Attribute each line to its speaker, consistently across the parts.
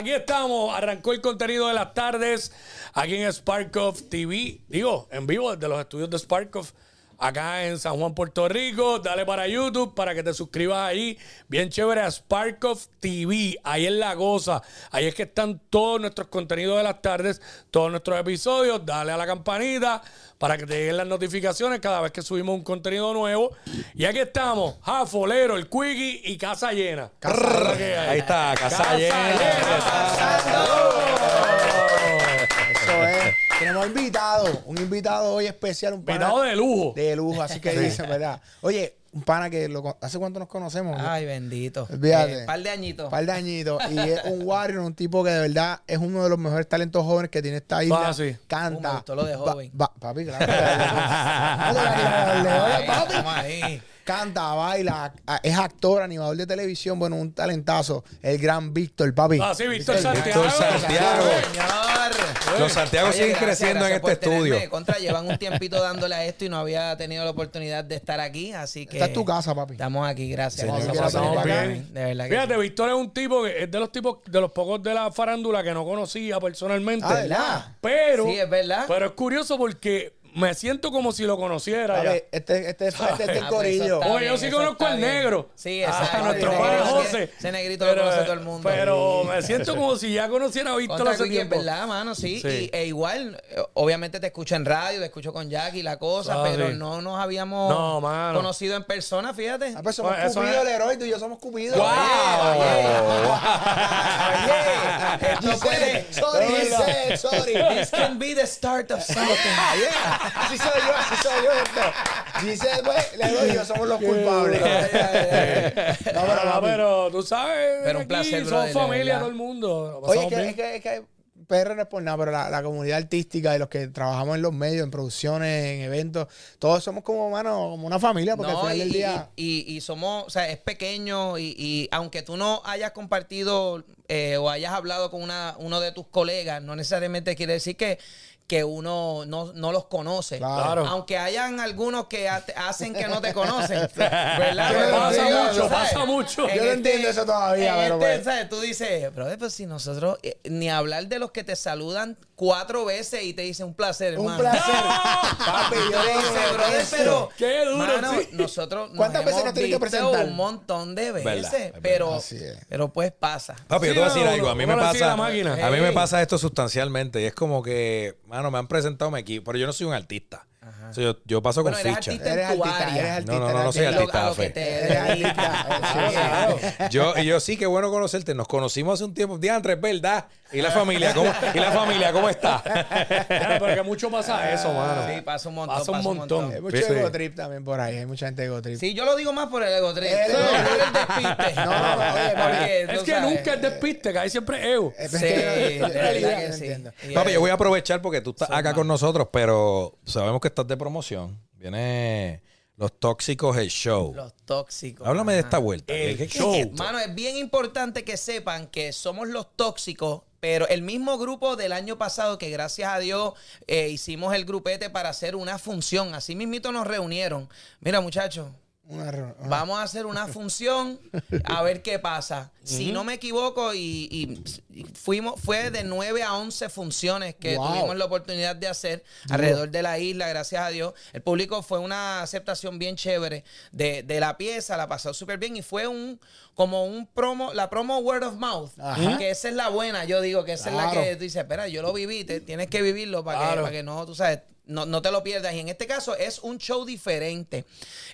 Speaker 1: Aquí estamos, arrancó el contenido de las tardes aquí en Sparkoff TV, digo, en vivo desde los estudios de Sparkoff, acá en San Juan, Puerto Rico. Dale para YouTube para que te suscribas ahí, bien chévere a Sparkoff TV, ahí en La Goza, ahí es que están todos nuestros contenidos de las tardes, todos nuestros episodios, dale a la campanita para que te lleguen las notificaciones cada vez que subimos un contenido nuevo. Y aquí estamos, Jafolero, el Quiggy y Casa Llena. Casa.
Speaker 2: Ahí está, casa, llena.
Speaker 3: Eso es. Tenemos invitado, un invitado hoy especial, un pana
Speaker 1: Invitado de lujo.
Speaker 3: de lujo, así que dicen, ¿verdad? Oye, un pana que lo, ¿hace cuánto nos conocemos?
Speaker 4: Ay, bendito.
Speaker 3: Olvídate.
Speaker 4: Eh, par de añitos.
Speaker 3: Un par de añitos. Y es un warrior, un tipo que de verdad es uno de los mejores talentos jóvenes que tiene esta isla.
Speaker 1: Ah, sí.
Speaker 3: Canta.
Speaker 4: Uh, lo de joven.
Speaker 3: papi, claro. Papi. Canta, baila, es actor, animador de televisión, bueno, un talentazo. El gran Víctor, papi.
Speaker 1: Ah, sí, Víctor
Speaker 3: Víctor
Speaker 1: Santiago.
Speaker 2: Víctor Santiago.
Speaker 4: Señor.
Speaker 2: Los Santiago
Speaker 4: Oye,
Speaker 2: siguen
Speaker 4: gracias,
Speaker 2: creciendo en este
Speaker 4: tenerme.
Speaker 2: estudio.
Speaker 4: Contra, llevan un tiempito dándole a esto y no había tenido la oportunidad de estar aquí, así que...
Speaker 3: Esta es tu casa, papi.
Speaker 4: Estamos aquí, gracias.
Speaker 3: Señor,
Speaker 4: Gracias por. De verdad que
Speaker 1: Fíjate,
Speaker 4: sí.
Speaker 1: Víctor es un tipo que es de los tipos, de los pocos de la farándula que no conocía personalmente.
Speaker 3: Ah, ¿verdad?
Speaker 1: Pero,
Speaker 4: Sí, es verdad.
Speaker 1: pero es curioso porque me siento como si lo conociera
Speaker 3: este, este, es- este es del
Speaker 4: Ah, pues
Speaker 3: corillo.
Speaker 1: Oye, yo sí conozco al negro.
Speaker 4: Sí,
Speaker 1: a
Speaker 4: exacto.
Speaker 1: nuestro
Speaker 4: Ese
Speaker 1: padre
Speaker 4: negrito-
Speaker 1: José.
Speaker 4: Ese negrito lo conoce todo el mundo.
Speaker 1: Pero me siento como si ya conociera a Víctor hace tiempo.
Speaker 4: verdad, mano, sí.
Speaker 1: Sí.
Speaker 4: Y, e igual, eh, obviamente te escucho en radio, te escucho con Jackie, la cosa,
Speaker 1: Ah,
Speaker 4: pero
Speaker 1: sí.
Speaker 4: no nos habíamos
Speaker 1: No, mano.
Speaker 4: conocido en persona, fíjate.
Speaker 3: Ah, pues somos
Speaker 1: Bueno, eso
Speaker 3: Cupido,
Speaker 1: es-
Speaker 3: el héroe, tú y yo somos Cupido.
Speaker 1: ¡Wow!
Speaker 4: Oye, esto puede-
Speaker 3: Sorry,
Speaker 4: This-
Speaker 3: sorry, sorry.
Speaker 4: This can be the start of something.
Speaker 3: Yeah, Así soy yo, así soy yo. Giselle, pues, le doy yo, somos los culpables. No, pero, papi,
Speaker 1: pero tú sabes,
Speaker 4: Pero un
Speaker 1: aquí
Speaker 4: placer,
Speaker 1: somos familia todo el mundo.
Speaker 3: Oye, es que, es que, es que PR no es por nada, pero la, la comunidad artística y los que trabajamos en los medios, en producciones, en eventos, todos somos como, mano, como una familia, porque al
Speaker 4: No,
Speaker 3: final
Speaker 4: y,
Speaker 3: del día...
Speaker 4: y- y somos, o sea, es pequeño y, y aunque tú no hayas compartido eh, o hayas hablado con una, uno de tus colegas, no necesariamente quiere decir que, que uno no, no los conoce.
Speaker 3: Claro.
Speaker 4: Aunque hayan algunos que ha- hacen que no te conocen. ¿Verdad?
Speaker 3: Yo
Speaker 4: Pero,
Speaker 3: no
Speaker 4: pasa
Speaker 3: entiendo,
Speaker 4: mucho,
Speaker 3: ¿sabes?
Speaker 4: pasa mucho.
Speaker 3: Yo no entiendo eso todavía,
Speaker 4: en
Speaker 3: pero
Speaker 4: este,
Speaker 3: pues.
Speaker 4: ¿sabes? Tú dices, brother, pues si nosotros, eh, ni hablar de los que te saludan cuatro veces y te dicen un placer,
Speaker 3: Un
Speaker 4: hermano.
Speaker 3: placer. Papi, yo
Speaker 4: brother,
Speaker 3: eso.
Speaker 4: pero
Speaker 1: Qué duro,
Speaker 4: mano,
Speaker 1: sí.
Speaker 4: nosotros nos
Speaker 3: ¿Cuántas veces
Speaker 4: hemos
Speaker 3: nos tienen que presentar?
Speaker 4: Un montón de veces,
Speaker 2: Verdad,
Speaker 4: pero, pero pues pasa.
Speaker 2: Papi,
Speaker 1: Sí,
Speaker 2: yo te voy a decir algo. A mí me
Speaker 1: le
Speaker 2: pasa. A mí me pasa esto sustancialmente. Y es como que, mano, me han presentado mi equipo. Pero yo no soy un artista. O sea, yo, yo paso
Speaker 4: Bueno,
Speaker 2: con ficha.
Speaker 4: artista
Speaker 3: Eres
Speaker 4: en tu
Speaker 3: artista,
Speaker 4: área.
Speaker 3: eres artista.
Speaker 2: No, no, no, no soy
Speaker 4: Es
Speaker 2: artista
Speaker 4: a lo
Speaker 2: de fe.
Speaker 4: que te
Speaker 3: Eres artista.
Speaker 4: dedicas.
Speaker 3: Sí, sí.
Speaker 2: Yo, y yo sí, qué bueno conocerte. Nos conocimos hace un tiempo. Diantre, es verdad. ¿Y la familia? ¿Cómo, ¿Y la familia cómo está?
Speaker 1: Claro, pero que mucho pasa eso, mano.
Speaker 4: Sí, pasa un montón.
Speaker 1: Pasa un montón.
Speaker 3: Hay mucho
Speaker 2: Sí.
Speaker 3: ego trip también por ahí. Hay mucha gente ego trip.
Speaker 4: Sí, yo lo digo más por el ego trip.
Speaker 3: El
Speaker 4: No,
Speaker 3: ego
Speaker 4: por
Speaker 3: trip.
Speaker 4: el despiste.
Speaker 3: No, no, no, oye, papi,
Speaker 4: Porque,
Speaker 1: Es que
Speaker 4: sabes,
Speaker 1: nunca es despiste, que hay siempre ego.
Speaker 3: Es
Speaker 4: Sí,
Speaker 3: que-
Speaker 4: de
Speaker 3: en
Speaker 4: verdad
Speaker 3: realidad,
Speaker 4: que
Speaker 3: no
Speaker 4: sí.
Speaker 2: Papi,
Speaker 4: eh,
Speaker 2: yo voy a aprovechar porque tú estás acá con nosotros, pero sabemos que estás de promoción. Viene Los Tóxicos, el show.
Speaker 4: Los tóxicos.
Speaker 2: Háblame de esta vuelta.
Speaker 1: El
Speaker 2: ¿Qué- qué-
Speaker 1: show.
Speaker 2: qué-
Speaker 4: Mano, es bien importante que sepan que somos los tóxicos, pero el mismo grupo del año pasado que gracias a Dios eh, hicimos el grupete para hacer una función. Así mismito nos reunieron. Mira, muchachos.
Speaker 3: Una.
Speaker 4: Vamos a hacer una función a ver qué pasa. Si no me equivoco, y, y- y fuimos, fue de 9 a 11 funciones que
Speaker 3: Wow.
Speaker 4: tuvimos la oportunidad de hacer alrededor de la isla, gracias a Dios. El público fue una aceptación bien chévere de, de la pieza, la pasó súper bien y fue un como un promo, la promo word of mouth,
Speaker 3: Ajá.
Speaker 4: que esa es la buena, yo digo que esa es la que tú dices, espera, yo lo viví, te- tienes que vivirlo para, que, para que no, tú sabes, no, no te lo pierdas. Y en este caso es un show diferente.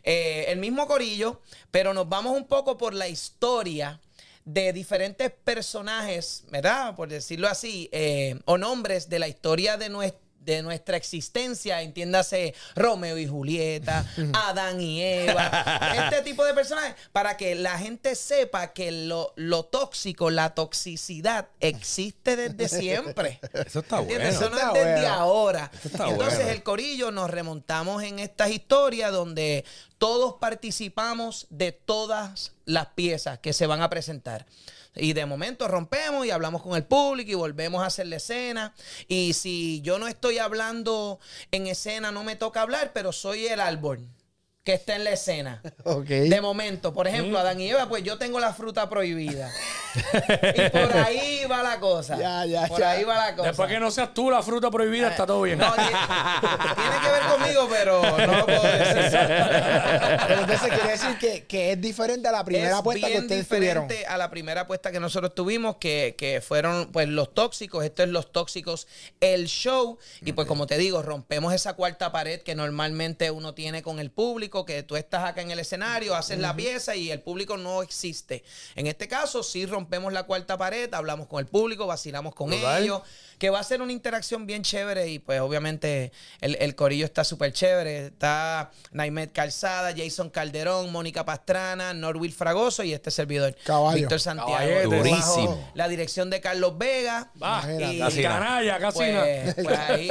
Speaker 4: Eh, el mismo corillo, pero nos vamos un poco por la historia de diferentes personajes, ¿verdad? Por decirlo así, eh, o nombres de la historia de nuestra de nuestra existencia, entiéndase Romeo y Julieta, Adán y Eva, este tipo de personajes, para que la gente sepa que lo, lo tóxico, la toxicidad existe desde siempre.
Speaker 2: Eso está bueno.
Speaker 4: Eso no
Speaker 3: Está
Speaker 4: es desde
Speaker 3: bueno.
Speaker 4: ahora.
Speaker 2: está
Speaker 4: Entonces
Speaker 2: bueno.
Speaker 4: el corillo nos remontamos en estas historias donde todos participamos de todas las piezas que se van a presentar. Y de momento rompemos y hablamos con el público y volvemos a hacer la escena. Y si yo no estoy hablando en escena, no me toca hablar, pero soy el árbol. Que está en la escena. De momento, por ejemplo,
Speaker 1: Mm.
Speaker 4: Adán y Eva, pues yo tengo la fruta prohibida. y por ahí va la cosa.
Speaker 3: Ya, ya,
Speaker 4: por
Speaker 3: ya.
Speaker 4: ahí va la cosa.
Speaker 1: Después que no seas tú la fruta prohibida, está todo bien.
Speaker 4: No, tiene, tiene que ver conmigo, pero no lo puedo decir.
Speaker 3: Pero entonces quiere decir que, que es diferente a la primera
Speaker 4: es
Speaker 3: apuesta que ustedes tuvieron.
Speaker 4: diferente a la primera apuesta que nosotros tuvimos, que, que fueron pues los tóxicos. Esto es los tóxicos, el show. Y pues como te digo, rompemos esa cuarta pared que normalmente uno tiene con el público, que tú estás acá en el escenario, haces la pieza y el público no existe. En este caso, sí rompemos la cuarta pared, hablamos con el público, vacilamos con ellos, que va a ser una interacción bien chévere y pues obviamente el, el corillo está súper chévere. Está Naimet Calzada, Jason Calderón, Mónica Pastrana, Norwil Fragoso y este servidor,
Speaker 3: Caballo.
Speaker 4: Víctor Santiago.
Speaker 2: Durísimo.
Speaker 4: La dirección de Carlos Vega.
Speaker 1: Va,
Speaker 3: Imagínate.
Speaker 4: Y-
Speaker 1: canalla, casi
Speaker 4: Pues, pues ahí,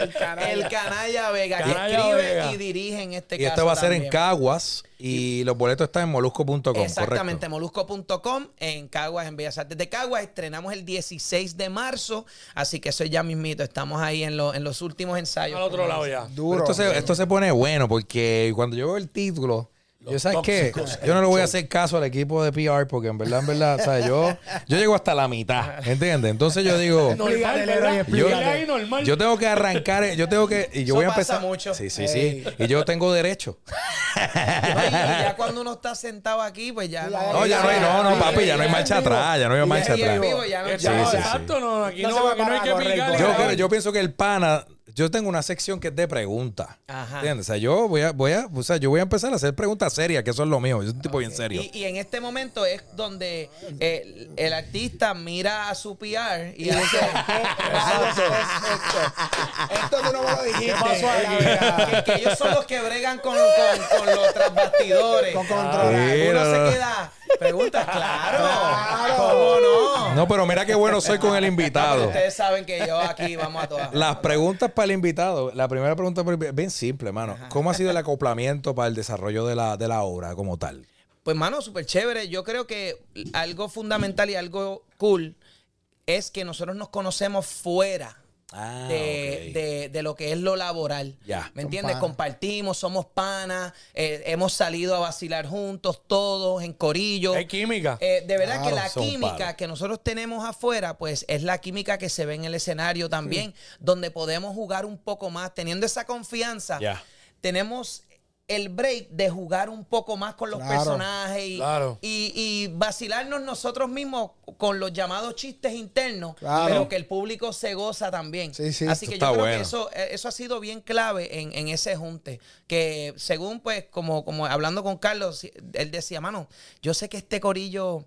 Speaker 4: el,
Speaker 3: canalla.
Speaker 4: canalla. Vega, que escribe
Speaker 1: Vega.
Speaker 4: y dirige en este
Speaker 2: Y
Speaker 4: caso.
Speaker 2: esto va a ser en. Caguas y los boletos están en molusco.com,
Speaker 4: Exactamente, molusco.com en Caguas, en Bellas Artes de Caguas. Estrenamos el 16 de marzo, así que eso ya mismito. Estamos ahí en, lo- en los últimos ensayos.
Speaker 1: al otro lado ya.
Speaker 3: Duro.
Speaker 2: Esto se, esto se pone bueno porque cuando yo veo el título, yo sabes qué, yo no le voy a hacer caso al equipo de PR porque en verdad, en verdad, ¿sabes? Yo, yo llego hasta la mitad, ¿entiendes? Entonces yo digo,
Speaker 1: ahí, normal.
Speaker 2: yo tengo que arrancar, yo tengo que, y yo
Speaker 4: Eso
Speaker 2: voy a
Speaker 4: pasa
Speaker 2: empezar.
Speaker 4: mucho.
Speaker 2: Sí, sí, sí. Y yo tengo derecho.
Speaker 4: Oye, ya cuando uno está sentado aquí, pues ya.
Speaker 3: Ya,
Speaker 2: No, ya no hay, no, no, papi,
Speaker 3: ya,
Speaker 2: no hay marcha atrás, ya no hay marcha atrás.
Speaker 1: exacto, no, aquí
Speaker 3: No
Speaker 1: hay que.
Speaker 2: Yo, creo- yo pienso que el pana, yo tengo una sección que es de preguntas.
Speaker 4: Ajá.
Speaker 2: ¿Entiendes? O sea, yo voy a, voy a, o sea, yo voy a empezar a hacer preguntas serias, que eso es lo mío. Yo soy un tipo bien serio.
Speaker 4: Y, y en este momento es donde eh, el artista mira a su PR y
Speaker 3: Y dice,
Speaker 4: dice,
Speaker 3: ¿qué rayos es esto? Esto tú no me lo dijiste.
Speaker 1: ¿Qué
Speaker 4: que, que ellos son los que bregan con, con, con los trasbastidores.
Speaker 3: Con controlar.
Speaker 2: Sí,
Speaker 4: Uno
Speaker 2: no,
Speaker 4: se queda. Pregunta, claro.
Speaker 3: Claro.
Speaker 4: ¿Cómo no?
Speaker 2: No, pero mira qué bueno soy con el invitado.
Speaker 4: ustedes saben que yo aquí vamos a todas.
Speaker 2: Las preguntas para el invitado. La primera pregunta para el invitado, bien simple, mano. ¿Cómo ha sido el acoplamiento para el desarrollo de la, de la obra como tal?
Speaker 4: Pues, mano, súper chévere. Yo creo que algo fundamental y algo cool es que nosotros nos conocemos fuera.
Speaker 2: Ah,
Speaker 4: de, de- de lo que es lo laboral.
Speaker 2: Ya.
Speaker 4: ¿Me entiendes? Compartimos, somos panas, eh, hemos salido a vacilar juntos, todos, en corillo.
Speaker 1: Hay química.
Speaker 4: Eh, de verdad que la química que nosotros tenemos afuera, pues es la química que se ve en el escenario también, donde podemos jugar un poco más, teniendo esa confianza. Tenemos el break de jugar un poco más con los
Speaker 3: Claro,
Speaker 4: personajes y,
Speaker 1: claro.
Speaker 4: y- y vacilarnos nosotros mismos con los llamados chistes internos,
Speaker 3: Claro.
Speaker 4: pero que el público se goza también.
Speaker 3: Sí, sí.
Speaker 4: Así que yo creo
Speaker 2: bueno.
Speaker 4: que eso, eh, eso ha sido bien clave en, en ese junte. Que según, pues, como, como hablando con Carlos, él decía, mano, yo sé que este corillo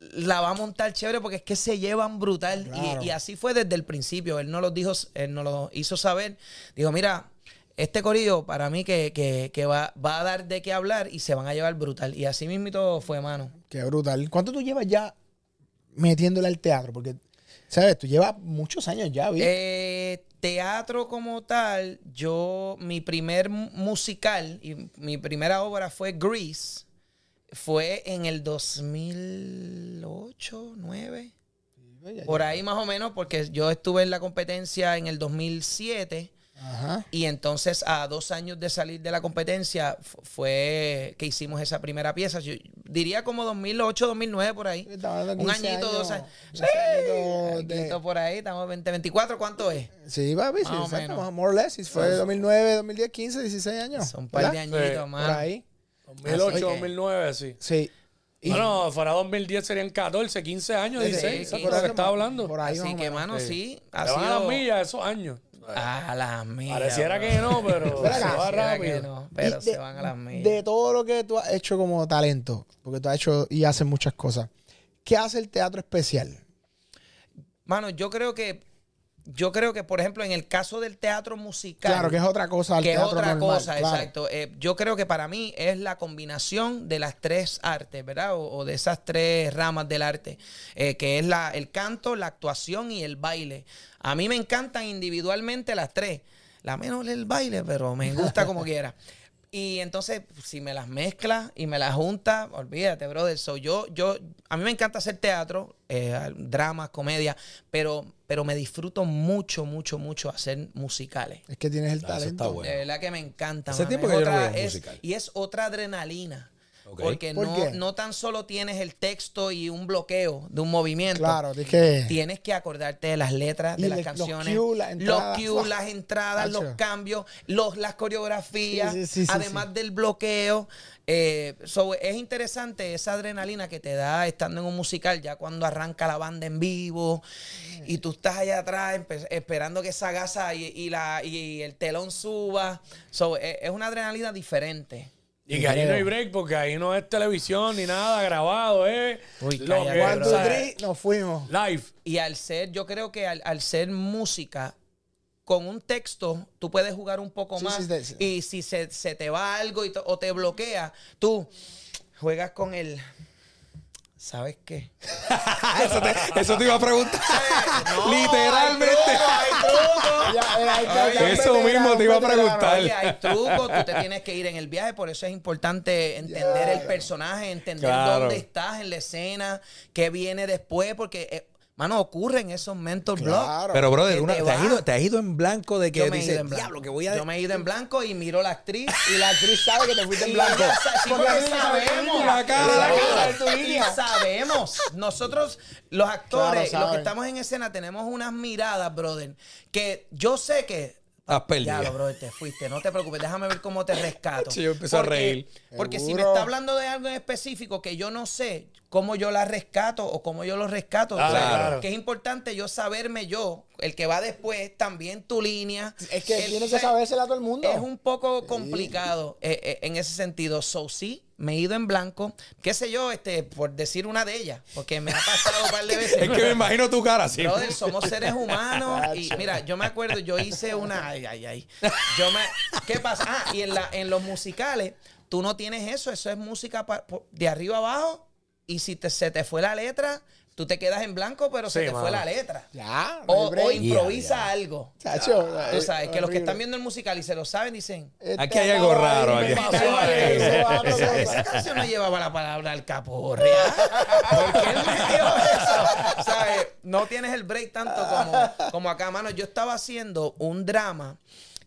Speaker 4: la va a montar chévere porque es que se llevan brutal. Y-
Speaker 3: Claro.
Speaker 4: Y, así fue desde el principio. Él nos lo dijo, él nos lo hizo saber. Dijo, mira, este corillo para mí que, que- que va, va a dar de qué hablar y se van a llevar brutal. Y así mismo fue, mano.
Speaker 3: Qué brutal. ¿Cuánto tú llevas ya metiéndole al teatro? Porque, ¿sabes? Tú llevas muchos años ya, ¿viste?
Speaker 4: Eh, teatro como tal, yo, mi primer mu- musical y mi primera obra fue Grease. Fue en el 2008, 2009. Por ahí más o menos, porque yo estuve en la competencia en el 2007
Speaker 3: Ajá.
Speaker 4: y entonces a dos años de salir de la competencia fu- fue que hicimos esa primera pieza. Yo diría como 2008, 2009 por ahí.
Speaker 3: De
Speaker 4: Un
Speaker 3: 15
Speaker 4: añito, dos años.
Speaker 3: años, 15 añitos de-
Speaker 4: Añito por ahí, estamos 20, 24, ¿cuánto es?
Speaker 3: Sí, papi, sí,
Speaker 4: Más o
Speaker 3: exacto.
Speaker 4: menos.
Speaker 3: More or less. Fue 2009, 2010, 15, 16 años.
Speaker 4: Son un par de
Speaker 3: ¿verdad?
Speaker 4: añitos
Speaker 1: Sí.
Speaker 4: más.
Speaker 3: Por ahí.
Speaker 1: 2008,
Speaker 4: Así que-
Speaker 1: 2009, sí.
Speaker 3: Sí. Y-
Speaker 1: Bueno, fuera 2010 serían 14, 15 años,
Speaker 3: Sí,
Speaker 1: 16.
Speaker 4: sí,
Speaker 1: ¿Sabes
Speaker 4: por
Speaker 1: lo que
Speaker 3: eso,
Speaker 1: estaba hablando?
Speaker 3: Por ahí
Speaker 4: Así
Speaker 3: más
Speaker 4: que, mano,
Speaker 1: Sí.
Speaker 4: sí, ha
Speaker 1: Se van a las
Speaker 4: sido...
Speaker 1: millas esos años.
Speaker 4: A las millas.
Speaker 1: Pareciera
Speaker 4: bro.
Speaker 1: que no, pero se va rápido.
Speaker 4: no, pero
Speaker 3: Y
Speaker 4: se van a las millas.
Speaker 3: De todo lo que tú has hecho como talento, porque tú has hecho y haces muchas cosas, ¿qué hace el teatro especial?
Speaker 4: Mano, yo creo que... Yo creo que, por ejemplo, en el caso del teatro musical...
Speaker 3: Claro, que es otra cosa
Speaker 4: que es otra
Speaker 3: normal,
Speaker 4: cosa,
Speaker 3: claro.
Speaker 4: exacto. Eh, yo creo que para mí es la combinación de las tres artes, ¿verdad? O, o de esas tres ramas del arte, eh, que es la, el canto, la actuación y el baile. A mí me encantan individualmente las tres. La menos el baile, pero me gusta como quiera. Y entonces, si me las mezclas y me las juntas, olvídate, brother. So, yo, yo, a mí me encanta hacer teatro, eh, dramas, comedia, pero, pero me disfruto mucho, mucho, mucho hacer musicales.
Speaker 3: Es que tienes el
Speaker 2: Ah,
Speaker 3: talento.
Speaker 2: está bueno.
Speaker 4: De verdad que me encanta.
Speaker 2: Hace tiempo
Speaker 4: Es
Speaker 2: que yo no
Speaker 4: otra-
Speaker 2: veo un
Speaker 4: es-
Speaker 2: musical.
Speaker 4: Y es otra adrenalina. Porque
Speaker 3: ¿Por
Speaker 4: no, no tan solo tienes el texto y un bloqueo de un movimiento.
Speaker 3: Claro, tienes que.
Speaker 4: Tienes que acordarte de las letras
Speaker 3: Y
Speaker 4: de
Speaker 3: le-
Speaker 4: las
Speaker 3: los
Speaker 4: canciones.
Speaker 3: cues, las entradas.
Speaker 4: Los cues, las entradas, los cambios, los, las coreografías,
Speaker 3: Sí, sí, sí, sí,
Speaker 4: además
Speaker 3: sí.
Speaker 4: del bloqueo. Eh, so, es interesante esa adrenalina que te da estando en un musical, ya cuando arranca la banda en vivo y tú estás allá atrás esperando que esa gasa y, y la, y el telón suba. So, es, es una adrenalina diferente.
Speaker 1: Y que ahí no hay break porque ahí no es televisión ni nada grabado, ¿eh?
Speaker 4: Uy,
Speaker 1: Lo que-
Speaker 3: two,
Speaker 1: o sea,
Speaker 3: nos fuimos.
Speaker 1: Live.
Speaker 4: Y al ser, yo creo que al, al ser música, con un texto, tú puedes jugar un poco
Speaker 3: Sí,
Speaker 4: más.
Speaker 3: sí, sí, sí.
Speaker 4: Y si se, se te va algo y o te bloquea, tú juegas con el. ¿Sabes qué?
Speaker 2: eso, te, eso te iba a preguntar.
Speaker 4: No,
Speaker 2: Literalmente.
Speaker 4: Hay truco,
Speaker 3: ya,
Speaker 2: eso mismo te iba a preguntar.
Speaker 4: Oye, hay trucos, tú te tienes que ir en el viaje, por eso es importante entender el personaje, entender
Speaker 2: Claro.
Speaker 4: dónde estás en la escena, qué viene después, porque, eh, mano, ocurren esos mental blocks.
Speaker 3: Claro.
Speaker 2: Pero, brother, una-
Speaker 4: te
Speaker 2: te, has ido, te has ido en blanco de que
Speaker 4: Yo me he
Speaker 2: dices,
Speaker 4: ido en blanco.
Speaker 2: diablo, que voy a...
Speaker 4: Yo me he ido en blanco y miro a la actriz.
Speaker 3: Y la actriz sabe que te fuiste en blanco.
Speaker 4: sí,
Speaker 3: Porque
Speaker 4: porque sabemos.
Speaker 2: La cara,
Speaker 3: la
Speaker 2: la
Speaker 3: cara
Speaker 2: cara.
Speaker 3: de tu
Speaker 4: Y sabemos, nosotros los actores,
Speaker 3: Claro,
Speaker 4: los que estamos en escena, tenemos unas miradas, brother, que yo sé que...
Speaker 2: Estás perdido.
Speaker 4: Ya, brother, te fuiste, no te preocupes, déjame ver cómo te rescato.
Speaker 2: Sí, yo empecé a
Speaker 4: Porque-
Speaker 2: reír.
Speaker 4: Porque si me está hablando de algo en específico que yo no sé cómo yo la rescato o cómo yo lo rescato, o sea,
Speaker 1: Claro.
Speaker 4: que es importante yo saberme yo, el que va después, también tu línea.
Speaker 3: Es que
Speaker 4: El-
Speaker 3: tienes que sabérsela a todo el mundo.
Speaker 4: es un poco complicado eh, eh, en ese sentido. So, sí, me he ido en blanco. Qué sé yo, este, por decir una de ellas, porque me ha pasado un par de veces.
Speaker 2: Es que me imagino tu cara así.
Speaker 4: Brother, somos seres humanos. y mira, yo me acuerdo, yo hice una. Ay, ay, ay. Yo me. ¿Qué pasa? Ah, y en, la, en los musicales, tú no tienes eso. Eso es música pa- de arriba abajo. Y si te- se te fue la letra, tú te quedas en blanco, pero se
Speaker 1: Sí,
Speaker 4: te fue la letra.
Speaker 3: Ya,
Speaker 4: O, improvisa
Speaker 2: Ya, ya.
Speaker 4: algo.
Speaker 3: Chacho,
Speaker 4: Tú
Speaker 3: eh,
Speaker 4: sabes, que los que están viendo el musical y se lo saben, dicen.
Speaker 3: Este
Speaker 2: Aquí hay algo raro, aquí.
Speaker 4: Esa, canción no llevaba la palabra alcaporria. ¿Por qué él metió eso? ¿Sabes? No tienes el break tanto como, como acá, mano. Yo estaba haciendo un drama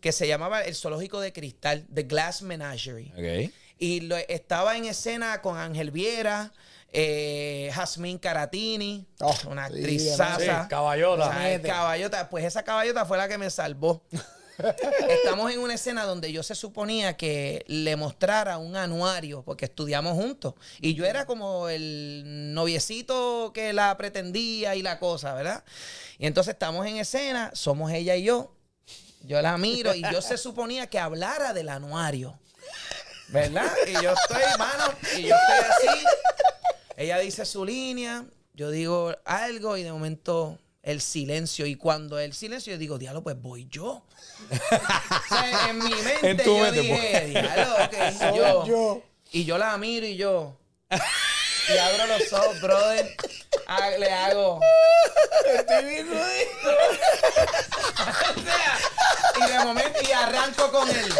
Speaker 4: que se llamaba El Zoológico de Cristal, The Glass Menagerie. Y lo, estaba en escena con Ángel Viera, eh, Jasmine Caratini,
Speaker 3: Oh,
Speaker 4: una
Speaker 3: sí,
Speaker 4: actriz
Speaker 3: demás.
Speaker 4: sasa.
Speaker 1: Sí, caballota.
Speaker 4: O sea, caballota. Pues esa caballota fue la que me salvó. Estamos en una escena donde yo se suponía que le mostrara un anuario, porque estudiamos juntos. Y yo era como el noviecito que la pretendía y la cosa, ¿verdad? Y entonces estamos en escena, somos ella y yo. Yo la miro y yo se suponía que hablara del anuario. ¿Verdad? Y yo estoy, mano, y yo estoy así. Ella dice su línea, yo digo algo y de momento el silencio. Y cuando el silencio, yo digo, diablo, pues voy yo. O sea, en mi mente
Speaker 2: En tu
Speaker 4: yo
Speaker 2: mente,
Speaker 4: dije,
Speaker 2: pues.
Speaker 4: diablo, ok,
Speaker 3: Soy
Speaker 4: yo.
Speaker 3: yo.
Speaker 4: Y yo la miro y yo. Y abro los ojos, brother. Le hago. O sea, y de momento, y arranco con él.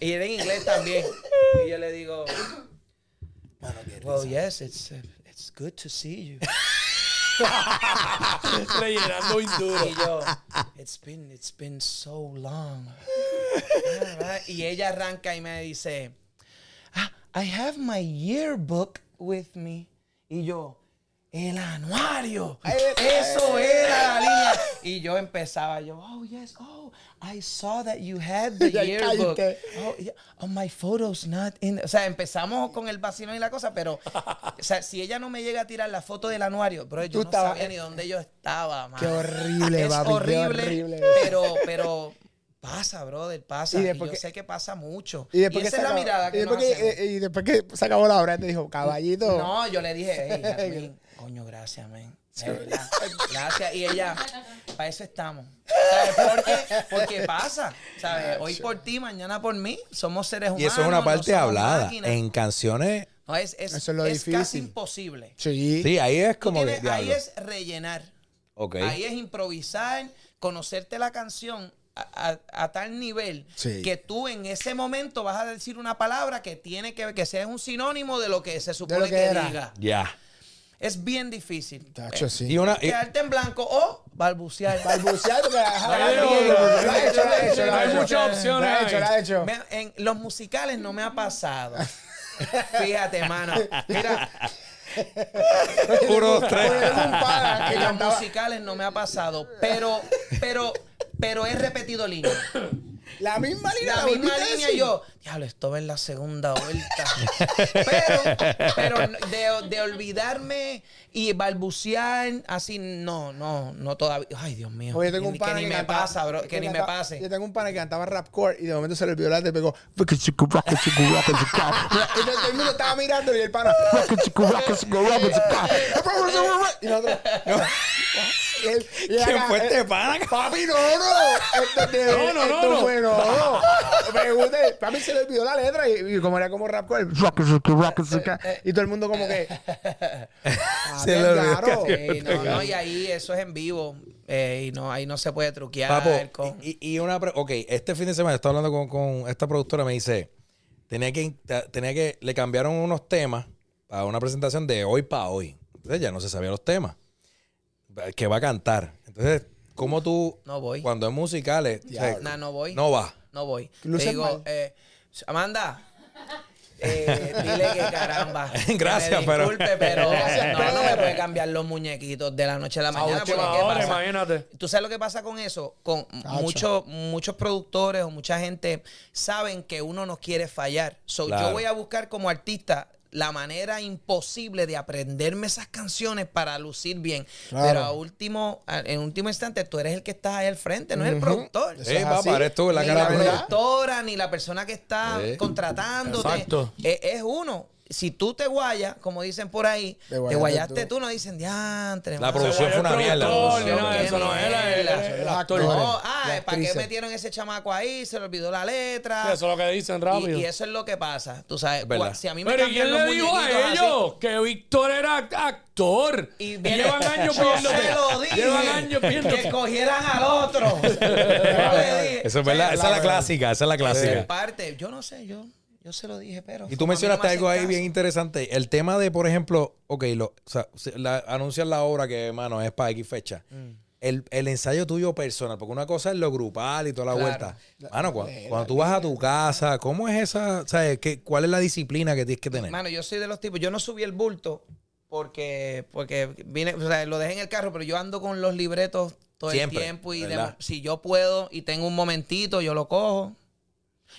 Speaker 4: Y era en inglés también. Y yo le digo, well, yes, it's, uh, it's good to see you.
Speaker 1: Rellenando.
Speaker 4: Y yo, it's been, it's been so long. Alright. Y ella arranca y me dice, "Ah, I have my yearbook with me. Y yo, el anuario. Eso era la línea. Y yo empezaba, yo, oh, yes, oh, I saw that you had the yearbook. Oh, yeah. oh, my photo's not in. O sea, empezamos con el vacino y la cosa, pero, o sea, si ella no me llega a tirar la foto del anuario, bro, yo no sabía ni dónde yo estaba, man.
Speaker 3: Qué horrible,
Speaker 4: Es
Speaker 3: qué
Speaker 4: horrible, pero, pero pasa, brother, pasa.
Speaker 3: Y
Speaker 4: yo
Speaker 3: que-
Speaker 4: sé que pasa mucho.
Speaker 3: Y después, que
Speaker 4: esa
Speaker 3: se
Speaker 4: es la mirada que
Speaker 3: y después
Speaker 4: nos
Speaker 3: que, eh, y después que se acabó la obra, te dijo, caballito.
Speaker 4: No, yo le dije, hey, Jasmine, coño, gracias, man. De verdad. Gracias. Y ella, para eso estamos. ¿Sabes por qué? Porque pasa. ¿Sabes? Hoy por ti, mañana por mí. Somos seres humanos.
Speaker 2: Y eso es una parte hablada.
Speaker 4: máquinas.
Speaker 2: En canciones,
Speaker 4: No, es, es,
Speaker 3: Eso es lo
Speaker 4: es casi imposible.
Speaker 3: Sí.
Speaker 2: sí, ahí es como
Speaker 4: tienes-
Speaker 2: que
Speaker 4: ahí es rellenar.
Speaker 2: Ok.
Speaker 4: Ahí es improvisar, conocerte la canción a, a- a tal nivel
Speaker 3: Sí.
Speaker 4: que tú en ese momento vas a decir una palabra que tiene que que sea un sinónimo de lo que se supone
Speaker 3: que
Speaker 4: que,
Speaker 3: era.
Speaker 4: diga.
Speaker 2: Ya.
Speaker 4: Es bien difícil.
Speaker 3: Tacho,
Speaker 4: Eh,
Speaker 3: sí.
Speaker 2: Y una. y-
Speaker 4: Quedarte en blanco o balbucear.
Speaker 3: Balbucear, porque
Speaker 1: hay muchas opciones
Speaker 3: Lo ha hecho, lo ha hecho.
Speaker 4: En los musicales no me ha pasado. Fíjate, mano. Mira,
Speaker 2: Uno, dos, tres.
Speaker 4: En los musicales no me ha pasado. Pero, pero, pero he repetido línea.
Speaker 3: La misma línea.
Speaker 4: La
Speaker 3: la
Speaker 4: misma
Speaker 3: volviste a
Speaker 4: línea
Speaker 3: decir.
Speaker 4: yo, diablo, esto va en la segunda vuelta. pero, pero de, de olvidarme y balbucear así, no, no, no todavía. Ay, Dios mío.
Speaker 3: Oye, tengo un
Speaker 4: que ni me pasa, bro, que ni me pase.
Speaker 3: Yo tengo un pana que cantaba rapcore y de momento se le olvidó la te pegó. Y todo el mundo estaba mirando y el pana. Y nosotros. Y él- y
Speaker 2: ¿Quién
Speaker 3: acá,
Speaker 2: fue este
Speaker 3: eh,
Speaker 2: pana?
Speaker 3: Papi, no, no. Esto, te-
Speaker 1: No, no, no,
Speaker 3: esto
Speaker 1: no.
Speaker 3: fue, no. Pregunté, papi se le olvidó la letra y, y como era como rapcore. Y todo el mundo como que.
Speaker 2: Se le olvidó.
Speaker 3: Claro.
Speaker 4: Sí, no, no, y ahí eso es en vivo. eh, y no, ahí no se puede truquear.
Speaker 2: Papo,
Speaker 4: con-
Speaker 2: y, y una pre- ok, este fin de semana estaba hablando con, con esta productora, me dice, tenía que, tenía que, le cambiaron unos temas a una presentación de hoy para hoy. Entonces ya no se sabía los temas. Que va a cantar. Entonces, ¿cómo tú,
Speaker 4: No voy.
Speaker 2: cuando es musicales, o sea,
Speaker 4: Nah, no voy.
Speaker 2: no va?
Speaker 4: No voy. Le digo, eh, Amanda, eh, dile que caramba. que me
Speaker 2: Gracias, pero-
Speaker 4: Disculpe, pero
Speaker 3: Gracias,
Speaker 4: no, no me puede cambiar los muñequitos de la noche a la mañana.
Speaker 1: última
Speaker 4: porque, ¿qué
Speaker 1: hora,
Speaker 4: pasa?
Speaker 1: imagínate.
Speaker 4: ¿Tú sabes lo que pasa con eso? Con muchos muchos productores o mucha gente saben que uno no quiere fallar. So,
Speaker 2: Claro.
Speaker 4: Yo voy a buscar como artista la manera imposible de aprenderme esas canciones para lucir bien.
Speaker 3: Claro.
Speaker 4: Pero a último, a- en último instante, tú eres el que está ahí al frente, no es el productor.
Speaker 2: Sí,
Speaker 3: es
Speaker 2: papá, eres tú la
Speaker 4: ni
Speaker 2: cara
Speaker 4: la productora, ni la persona que está
Speaker 2: Sí.
Speaker 4: contratándote.
Speaker 1: Exacto.
Speaker 4: Es, es uno. Si tú te guayas, como dicen por ahí,
Speaker 3: Te
Speaker 4: te
Speaker 3: guayaste tú.
Speaker 4: tú, no dicen diantre.
Speaker 2: La
Speaker 4: mano".
Speaker 2: producción fue una mierda.
Speaker 1: de
Speaker 4: qué
Speaker 1: eso, no, el- el actor.
Speaker 4: No, ah, ¿para qué metieron ese chamaco ahí? Se le olvidó la letra.
Speaker 1: Sí, Eso es lo que dicen rápido.
Speaker 4: Y, y eso es lo que pasa. Tú sabes,
Speaker 2: Es verdad.
Speaker 4: si a mí me
Speaker 1: Pero ¿y
Speaker 4: cambian
Speaker 1: quién le dijo a
Speaker 4: así-
Speaker 1: ellos que Víctor era actor?
Speaker 4: Y
Speaker 1: llevan años
Speaker 4: Yo
Speaker 1: viéndote.
Speaker 4: se lo dije.
Speaker 1: Llevan años
Speaker 4: Que
Speaker 1: viéndote.
Speaker 4: cogieran al otro.
Speaker 2: Eso es verdad, esa es la clásica, esa es la clásica.
Speaker 4: parte. Yo no sé, yo, yo se lo dije, pero.
Speaker 2: Y tú mencionaste algo ahí bien interesante. El tema de, por ejemplo, ok, lo, o sea, se- la- anuncian la obra que, mano, es para X fecha.
Speaker 4: Mm.
Speaker 2: El, el ensayo tuyo personal, porque una cosa es lo grupal y toda la
Speaker 4: Claro.
Speaker 2: vuelta. Mano, cuando, cuando tú vas a tu casa, ¿cómo es esa, sabes, qué, cuál es la disciplina que tienes que tener?
Speaker 4: Mano, yo soy de los tipos. Yo no subí el bulto porque, porque vine, o sea, lo dejé en el carro, pero yo ando con los libretos todo
Speaker 2: Siempre,
Speaker 4: el tiempo. Y si yo puedo y tengo un momentito, yo lo cojo.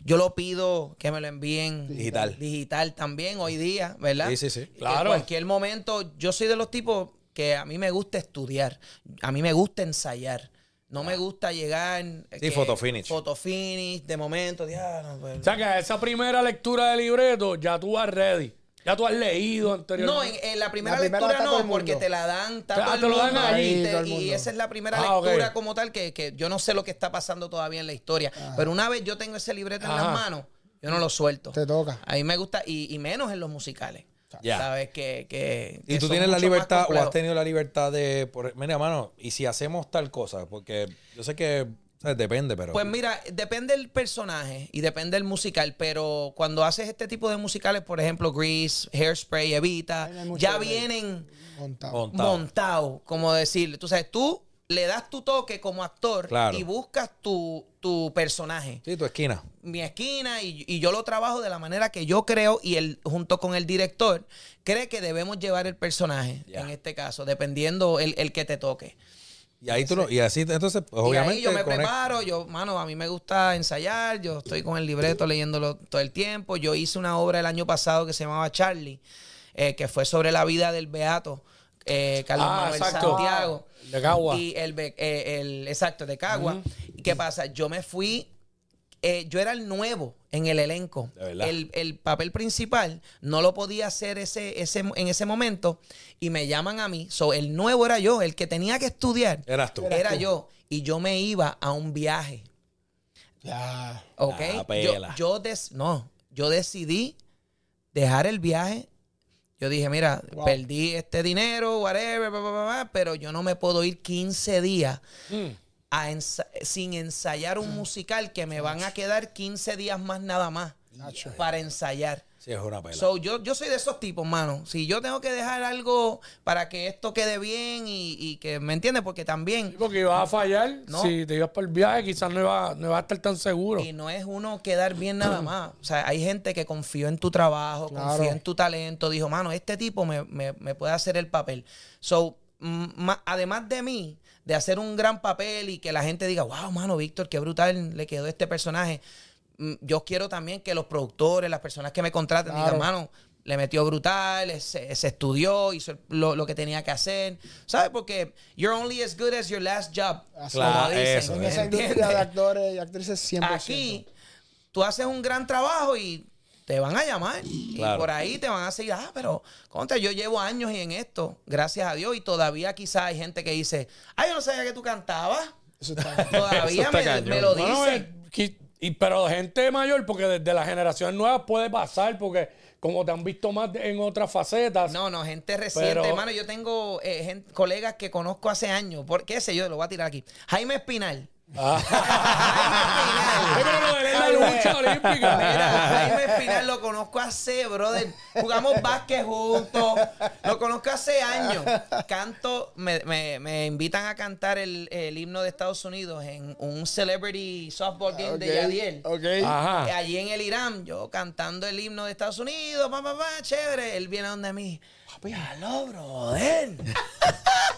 Speaker 4: Yo lo pido que me lo envíen
Speaker 2: Digital.
Speaker 4: digital también hoy día, ¿verdad?
Speaker 2: Sí, sí, sí.
Speaker 4: En cualquier momento, yo soy de los tipos que a mí me gusta estudiar, a mí me gusta ensayar. No me gusta llegar.
Speaker 2: Sí, photo finish.
Speaker 4: Photo finish, de momento, diablo, pues,
Speaker 1: O sea que a esa primera lectura de libreto ya tú vas ready. Ya tú has leído
Speaker 4: No,
Speaker 1: anteriormente.
Speaker 4: en, en la primera
Speaker 3: La primera
Speaker 4: lectura no, porque te la dan, está
Speaker 1: Ah, te lo dan ahí,
Speaker 4: te- y esa es la primera
Speaker 1: Ah,
Speaker 4: lectura como tal, que, que yo no sé lo que está pasando todavía en la historia. Pero una vez yo tengo ese libreto en
Speaker 1: Ajá.
Speaker 4: las manos, yo no lo suelto.
Speaker 3: Te toca.
Speaker 4: A mí me gusta, y, y menos en los musicales.
Speaker 2: Ya.
Speaker 4: Sabes que, que, que
Speaker 2: Y tú tienes la libertad o has tenido la libertad de, por, mira, mano, y si hacemos tal cosa, porque yo sé que depende, pero...
Speaker 4: Pues mira, depende del personaje y depende del musical, pero cuando haces este tipo de musicales, por ejemplo, Grease, Hairspray, Evita, ya vienen
Speaker 3: Montado.
Speaker 2: Montado.
Speaker 4: montado, como decirle. Tú sabes, tú le das tu toque como actor
Speaker 2: Claro.
Speaker 4: y buscas tu, tu personaje.
Speaker 2: Sí, tu esquina.
Speaker 4: Mi esquina y, y yo lo trabajo de la manera que yo creo y él, junto con el director, cree que debemos llevar el personaje, en este caso, dependiendo el, el que te toque.
Speaker 2: Y ahí tú lo, y así, entonces, pues,
Speaker 4: Y
Speaker 2: obviamente.
Speaker 4: ahí yo me preparo, yo, mano, a mí me gusta ensayar, yo estoy con el libreto leyéndolo todo el tiempo. Yo hice una obra el año pasado que se llamaba Charlie, eh, que fue sobre la vida del Beato, eh, Carlos
Speaker 1: Ah,
Speaker 4: Manuel
Speaker 1: exacto.
Speaker 4: Santiago.
Speaker 1: De Cagua.
Speaker 4: Y el, eh, el- exacto, de Cagua. ¿Y qué pasa? Yo me fui, eh, yo era el nuevo en el elenco. El, el papel principal no lo podía hacer ese, ese, en ese momento y me llaman a mí. So, el nuevo era yo, el que tenía que estudiar.
Speaker 2: Eras tú.
Speaker 4: Era yo. Y yo me iba a un viaje.
Speaker 3: Ya.
Speaker 4: ¿Ok?
Speaker 2: Ah,
Speaker 4: yo, des- no, yo decidí dejar el viaje. Yo dije, mira,
Speaker 3: Wow.
Speaker 4: perdí este dinero, whatever, bla, bla, bla, bla, pero yo no me puedo ir 15 días
Speaker 1: Mm.
Speaker 4: A ensa- sin ensayar un musical que me van a quedar 15 días más nada más
Speaker 3: Nacho.
Speaker 4: para ensayar.
Speaker 2: Sí, es una pela.
Speaker 4: So, yo, yo soy de esos tipos, mano. Si yo tengo que dejar algo para que esto quede bien y, y que, ¿me entiendes? Porque también...
Speaker 1: Porque ibas a fallar.
Speaker 4: No.
Speaker 1: Si te ibas por el viaje, quizás no iba, no iba a estar tan seguro.
Speaker 4: Y no es uno quedar bien nada más. O sea, hay gente que confió en tu trabajo,
Speaker 3: Claro.
Speaker 4: confió en tu talento, dijo, mano, este tipo me, me- me puede hacer el papel. So, mm, además de mí, de hacer un gran papel y que la gente diga, wow, mano, Víctor, qué brutal le quedó este personaje. mm, Yo quiero también que los productores, las personas que me contraten,
Speaker 3: Claro.
Speaker 4: digan, mano, le metió brutal, se, se estudió, hizo lo, lo que tenía que hacer. ¿Sabes? Porque you're only as good as your last job.
Speaker 3: Así
Speaker 2: Claro,
Speaker 4: dicen,
Speaker 2: eso,
Speaker 3: En
Speaker 2: ¿me
Speaker 3: esa industria de actores y actrices 100%.
Speaker 4: Aquí tú haces un gran trabajo y te van a llamar.
Speaker 2: Claro.
Speaker 4: Y por ahí te van a decir, ah, pero contra, yo llevo años en esto, gracias a Dios, y todavía quizás hay gente que dice, ay, yo no sabía que tú cantabas.
Speaker 3: Eso está
Speaker 4: Todavía
Speaker 2: está
Speaker 4: me, lo
Speaker 1: Bueno,
Speaker 4: dicen.
Speaker 1: eh, y, pero gente mayor, porque desde las generaciones nuevas puede pasar, porque como te han visto más en otras facetas.
Speaker 4: No, no, gente reciente,
Speaker 1: Pero-
Speaker 4: hermano. Yo tengo eh, gen- colegas que conozco hace años. ¿Por qué sé yo? Lo voy a tirar aquí. Jaime Espinal.
Speaker 1: Ah.
Speaker 4: Jaime Espinal lo conozco hace, brother. Jugamos básquet juntos. Lo conozco hace años. Canto, me, me- me invitan a cantar el, el himno de Estados Unidos en un celebrity softball game de Yadiel.
Speaker 3: Ok.
Speaker 4: Eh,
Speaker 1: Ajá.
Speaker 4: Allí en el Irán, yo cantando el himno de Estados Unidos, pa, pa, pa, chévere. Él viene donde mí. Papi, aló, brother.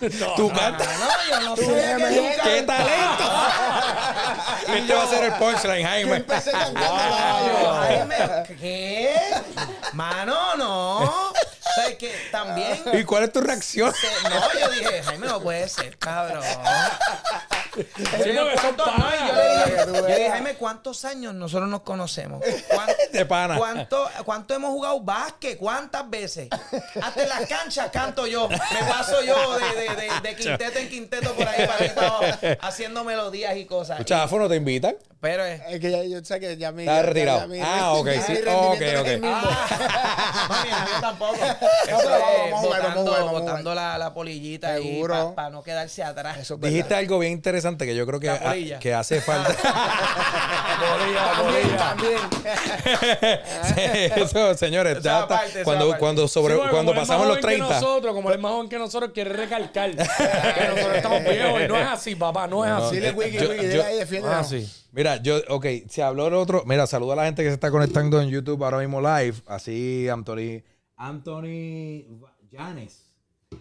Speaker 1: No.
Speaker 2: Tú cantas.
Speaker 4: No, yo no sé.
Speaker 2: ¡Qué
Speaker 4: cantas.
Speaker 2: talento! este va a ser el punchline, Jaime.
Speaker 3: Empecé cantando.
Speaker 4: Jaime, ¿qué? Mano, no. ¿Sabes qué? También.
Speaker 2: ¿Y cuál es tu reacción?
Speaker 4: No, yo dije, Jaime, no puede ser, cabrón.
Speaker 1: Sí, son
Speaker 4: ¿Cuántos- no, y
Speaker 1: panas.
Speaker 4: yo yo le dije. Jaime, ¿cuántos años nosotros nos conocemos? ¿Cuán-
Speaker 2: De pana.
Speaker 4: ¿Cuánto, ¿Cuánto hemos jugado básquet? ¿Cuántas veces? Hasta en las canchas canto yo. Me paso yo de, de, de, de quinteto en quinteto por ahí para abajo, haciendo melodías y cosas.
Speaker 2: ¿Los chafos no te invitan?
Speaker 4: Pero es.
Speaker 3: Es que ya, yo sé que ya mi.
Speaker 2: Está
Speaker 3: ya-
Speaker 2: retirado.
Speaker 3: ya mi-
Speaker 2: Ah, ok,
Speaker 3: ya
Speaker 2: sí. Ok,
Speaker 3: no
Speaker 2: ok.
Speaker 3: mismo.
Speaker 4: Mami, tampoco. Eso es
Speaker 3: vamos vamos
Speaker 4: botando,
Speaker 3: vamos
Speaker 4: botando la, la polillita ahí
Speaker 3: Seguro.
Speaker 4: para no quedarse atrás.
Speaker 3: Eso es
Speaker 2: Dijiste algo bien interesante que yo creo que, que hace falta.
Speaker 1: Bolilla,
Speaker 3: También,
Speaker 1: bolilla.
Speaker 3: también.
Speaker 2: Sí, eso, señores,
Speaker 4: Esa
Speaker 2: ya está.
Speaker 4: parte, esa
Speaker 2: cuando, cuando, sobre,
Speaker 1: Sí,
Speaker 2: cuando pasamos los
Speaker 1: joven que
Speaker 2: 30.
Speaker 1: nosotros, como él es más joven que nosotros, quiere recalcar que nosotros estamos viejos. Y no es así, papá, no es así.
Speaker 3: Dile, Wiki,
Speaker 2: yo-
Speaker 3: Wiki,
Speaker 2: yo-
Speaker 3: dile ahí, defiende.
Speaker 1: Ah, sí.
Speaker 2: Mira, yo, ok, se habló el otro. Mira, saluda a la gente que se está conectando en YouTube ahora mismo live. Así, Anthony. Anthony Janes.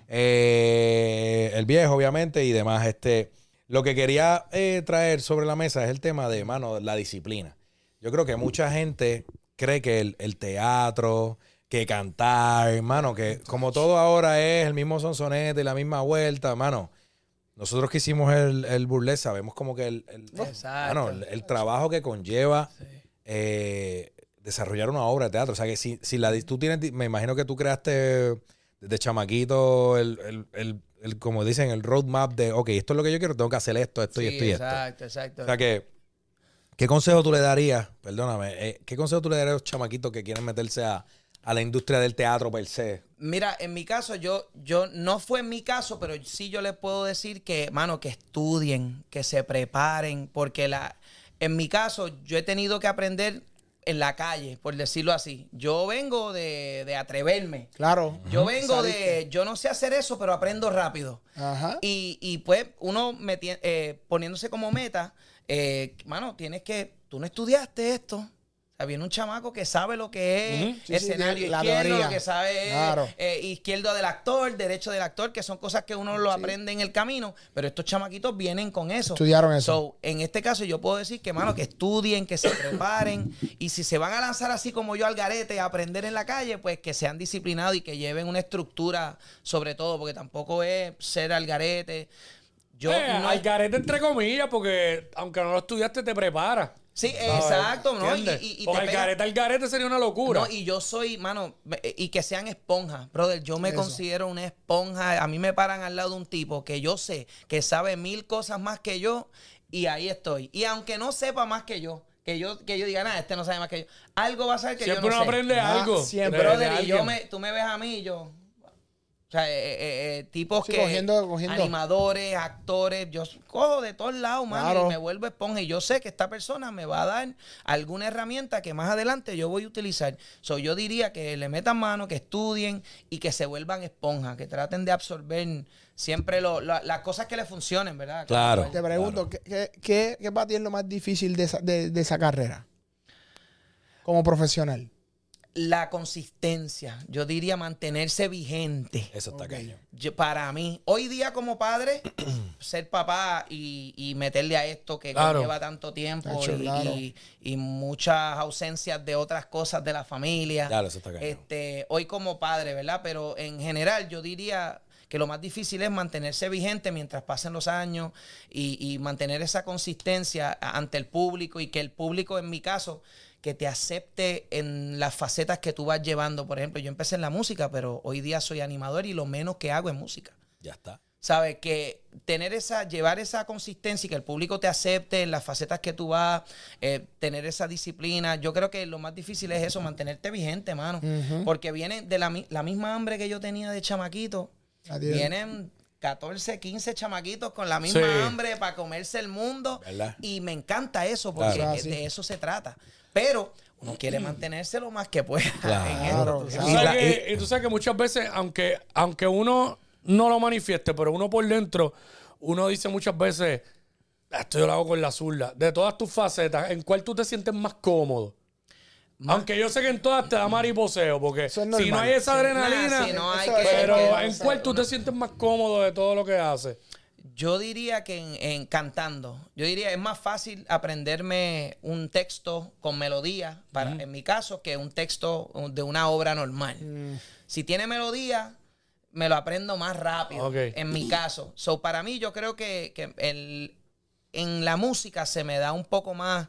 Speaker 2: Eh, el viejo, obviamente, y demás. Este, lo que quería eh, traer sobre la mesa es el tema de, mano, la disciplina. Yo creo que mucha gente cree que el, el teatro, que cantar, hermano, que como todo ahora es el mismo sonsonete y la misma vuelta, hermano. Nosotros que hicimos el, el burlesque sabemos como que el, el- mano, el, el trabajo que conlleva eh, desarrollar una obra de teatro. O sea que si, si la, tú tienes, me imagino que tú creaste desde chamaquito el, el- el- el, como dicen, el roadmap de, ok, esto es lo que yo quiero, tengo que hacer esto, esto y
Speaker 4: Sí,
Speaker 2: esto y esto.
Speaker 4: exacto, exacto.
Speaker 2: O sea que, ¿qué consejo tú le darías? Perdóname, eh, ¿qué consejo tú le darías a los chamaquitos que quieren meterse a, a la industria del teatro per se?
Speaker 4: Mira, en mi caso, yo, yo, no fue en mi caso, pero sí yo les puedo decir que, mano, que estudien, que se preparen, porque la, en mi caso, yo he tenido que aprender en la calle, por decirlo así. Yo vengo de, de atreverme.
Speaker 3: Claro.
Speaker 4: Yo vengo
Speaker 3: Saliste.
Speaker 4: de, yo no sé hacer eso, pero aprendo rápido.
Speaker 3: Ajá.
Speaker 4: Y, y pues uno meti- eh, poniéndose como meta, eh, mano, tienes que, tú no estudiaste esto. Sea, viene un chamaco que sabe lo que es
Speaker 3: sí,
Speaker 4: escenario
Speaker 3: la
Speaker 4: izquierdo,
Speaker 3: teoría.
Speaker 4: lo que sabe es
Speaker 3: Claro.
Speaker 4: eh, izquierdo del actor, derecho del actor, que son cosas que uno lo
Speaker 3: Sí.
Speaker 4: aprende en el camino, pero estos chamaquitos vienen con eso.
Speaker 3: Estudiaron eso.
Speaker 4: So, en este caso yo puedo decir que, mano, que estudien, que se preparen y si se van a lanzar así como yo al garete a aprender en la calle, pues que sean disciplinados y que lleven una estructura sobre todo, porque tampoco es ser al garete. Yo
Speaker 1: Eh,
Speaker 4: no...
Speaker 1: Al carete entre comillas, porque aunque no lo estudiaste, te prepara.
Speaker 4: Sí,
Speaker 1: ¿sabes?
Speaker 4: exacto, ¿no? Y, y- y te
Speaker 1: el al garete sería una locura.
Speaker 4: No, y yo soy, mano, me- y que sean esponjas, brother. Yo me
Speaker 3: Eso.
Speaker 4: considero una esponja. A mí me paran al lado de un tipo que yo sé que sabe mil cosas más que yo y ahí estoy. Y aunque no sepa más que yo, que yo, que yo diga, nada, este no sabe más que yo, algo va a saber que
Speaker 1: Siempre
Speaker 4: yo no
Speaker 1: uno
Speaker 4: sé.
Speaker 1: aprende
Speaker 3: Ah,
Speaker 1: algo.
Speaker 3: siempre.
Speaker 4: Brother, y yo me, tú me ves a mí y yo, O sea, eh, eh, eh, tipos
Speaker 3: Sí,
Speaker 4: que.
Speaker 3: cogiendo- cogiendo.
Speaker 4: Animadores, actores. Yo cojo de todos lados, mano,
Speaker 3: Claro.
Speaker 4: y me vuelvo esponja. Y yo sé que esta persona me va a dar alguna herramienta que más adelante yo voy a utilizar. So, yo diría que le metan mano, que estudien y que se vuelvan esponja, que traten de absorber siempre lo- lo- las cosas que le funcionen, ¿verdad?
Speaker 2: Claro.
Speaker 3: Te pregunto, ¿qué, qué, qué- qué para ti es lo más difícil de esa, de, de esa carrera? Como profesional.
Speaker 4: La consistencia. Yo diría mantenerse vigente.
Speaker 2: Eso está
Speaker 3: Ok.
Speaker 2: cañón.
Speaker 4: Yo- para mí, hoy día como padre, ser papá y, y meterle a esto que
Speaker 1: Claro.
Speaker 4: lleva tanto tiempo y,
Speaker 3: claro.
Speaker 4: y- y muchas ausencias de otras cosas de la familia.
Speaker 2: Claro, eso está cañón.
Speaker 4: Este, hoy como padre, ¿verdad? Pero en general yo diría que lo más difícil es mantenerse vigente mientras pasen los años y, y mantener esa consistencia ante el público y que el público, en mi caso, que te acepte en las facetas que tú vas llevando. Por ejemplo, yo empecé en la música, pero hoy día soy animador y lo menos que hago es música.
Speaker 2: Ya está.
Speaker 4: ¿Sabes? Que tener esa, llevar esa consistencia y que el público te acepte en las facetas que tú vas, eh, tener esa disciplina. Yo creo que lo más difícil es eso, mantenerte vigente, mano. Porque viene de la, mi- la misma hambre que yo tenía de chamaquito.
Speaker 3: Tiene.
Speaker 4: Vienen 14, 15 chamaquitos con la misma
Speaker 1: Sí.
Speaker 4: hambre para comerse el mundo.
Speaker 2: ¿Verdad?
Speaker 4: Y me encanta eso, porque
Speaker 3: Claro.
Speaker 4: de-
Speaker 3: Ah,
Speaker 4: de eso se trata. Pero uno quiere mantenerse lo más que pueda.
Speaker 2: Claro.
Speaker 4: en esto, tú
Speaker 1: Y
Speaker 4: sabes.
Speaker 1: tú,
Speaker 2: Y la-
Speaker 1: que, y tú sabes que muchas veces, aunque, aunque uno no lo manifieste, pero uno por dentro, uno dice muchas veces, esto yo lo hago con la zurda. De todas tus facetas, ¿en cuál tú te sientes más cómodo? Aunque yo sé que en todas te da mariposeo, porque
Speaker 3: es
Speaker 1: si no hay esa
Speaker 4: Sí,
Speaker 1: adrenalina,
Speaker 4: nah, si no hay
Speaker 3: Eso-
Speaker 4: que-
Speaker 1: pero
Speaker 4: que-
Speaker 1: ¿en cuál tú te sientes más cómodo de todo lo que haces?
Speaker 4: Yo diría que en, en cantando. Yo diría es más fácil aprenderme un texto con melodía, para, en mi caso, que un texto de una obra normal. Si tiene melodía, me lo aprendo más rápido, en mi caso. So, para mí, yo creo que, que el- en la música se me da un poco más...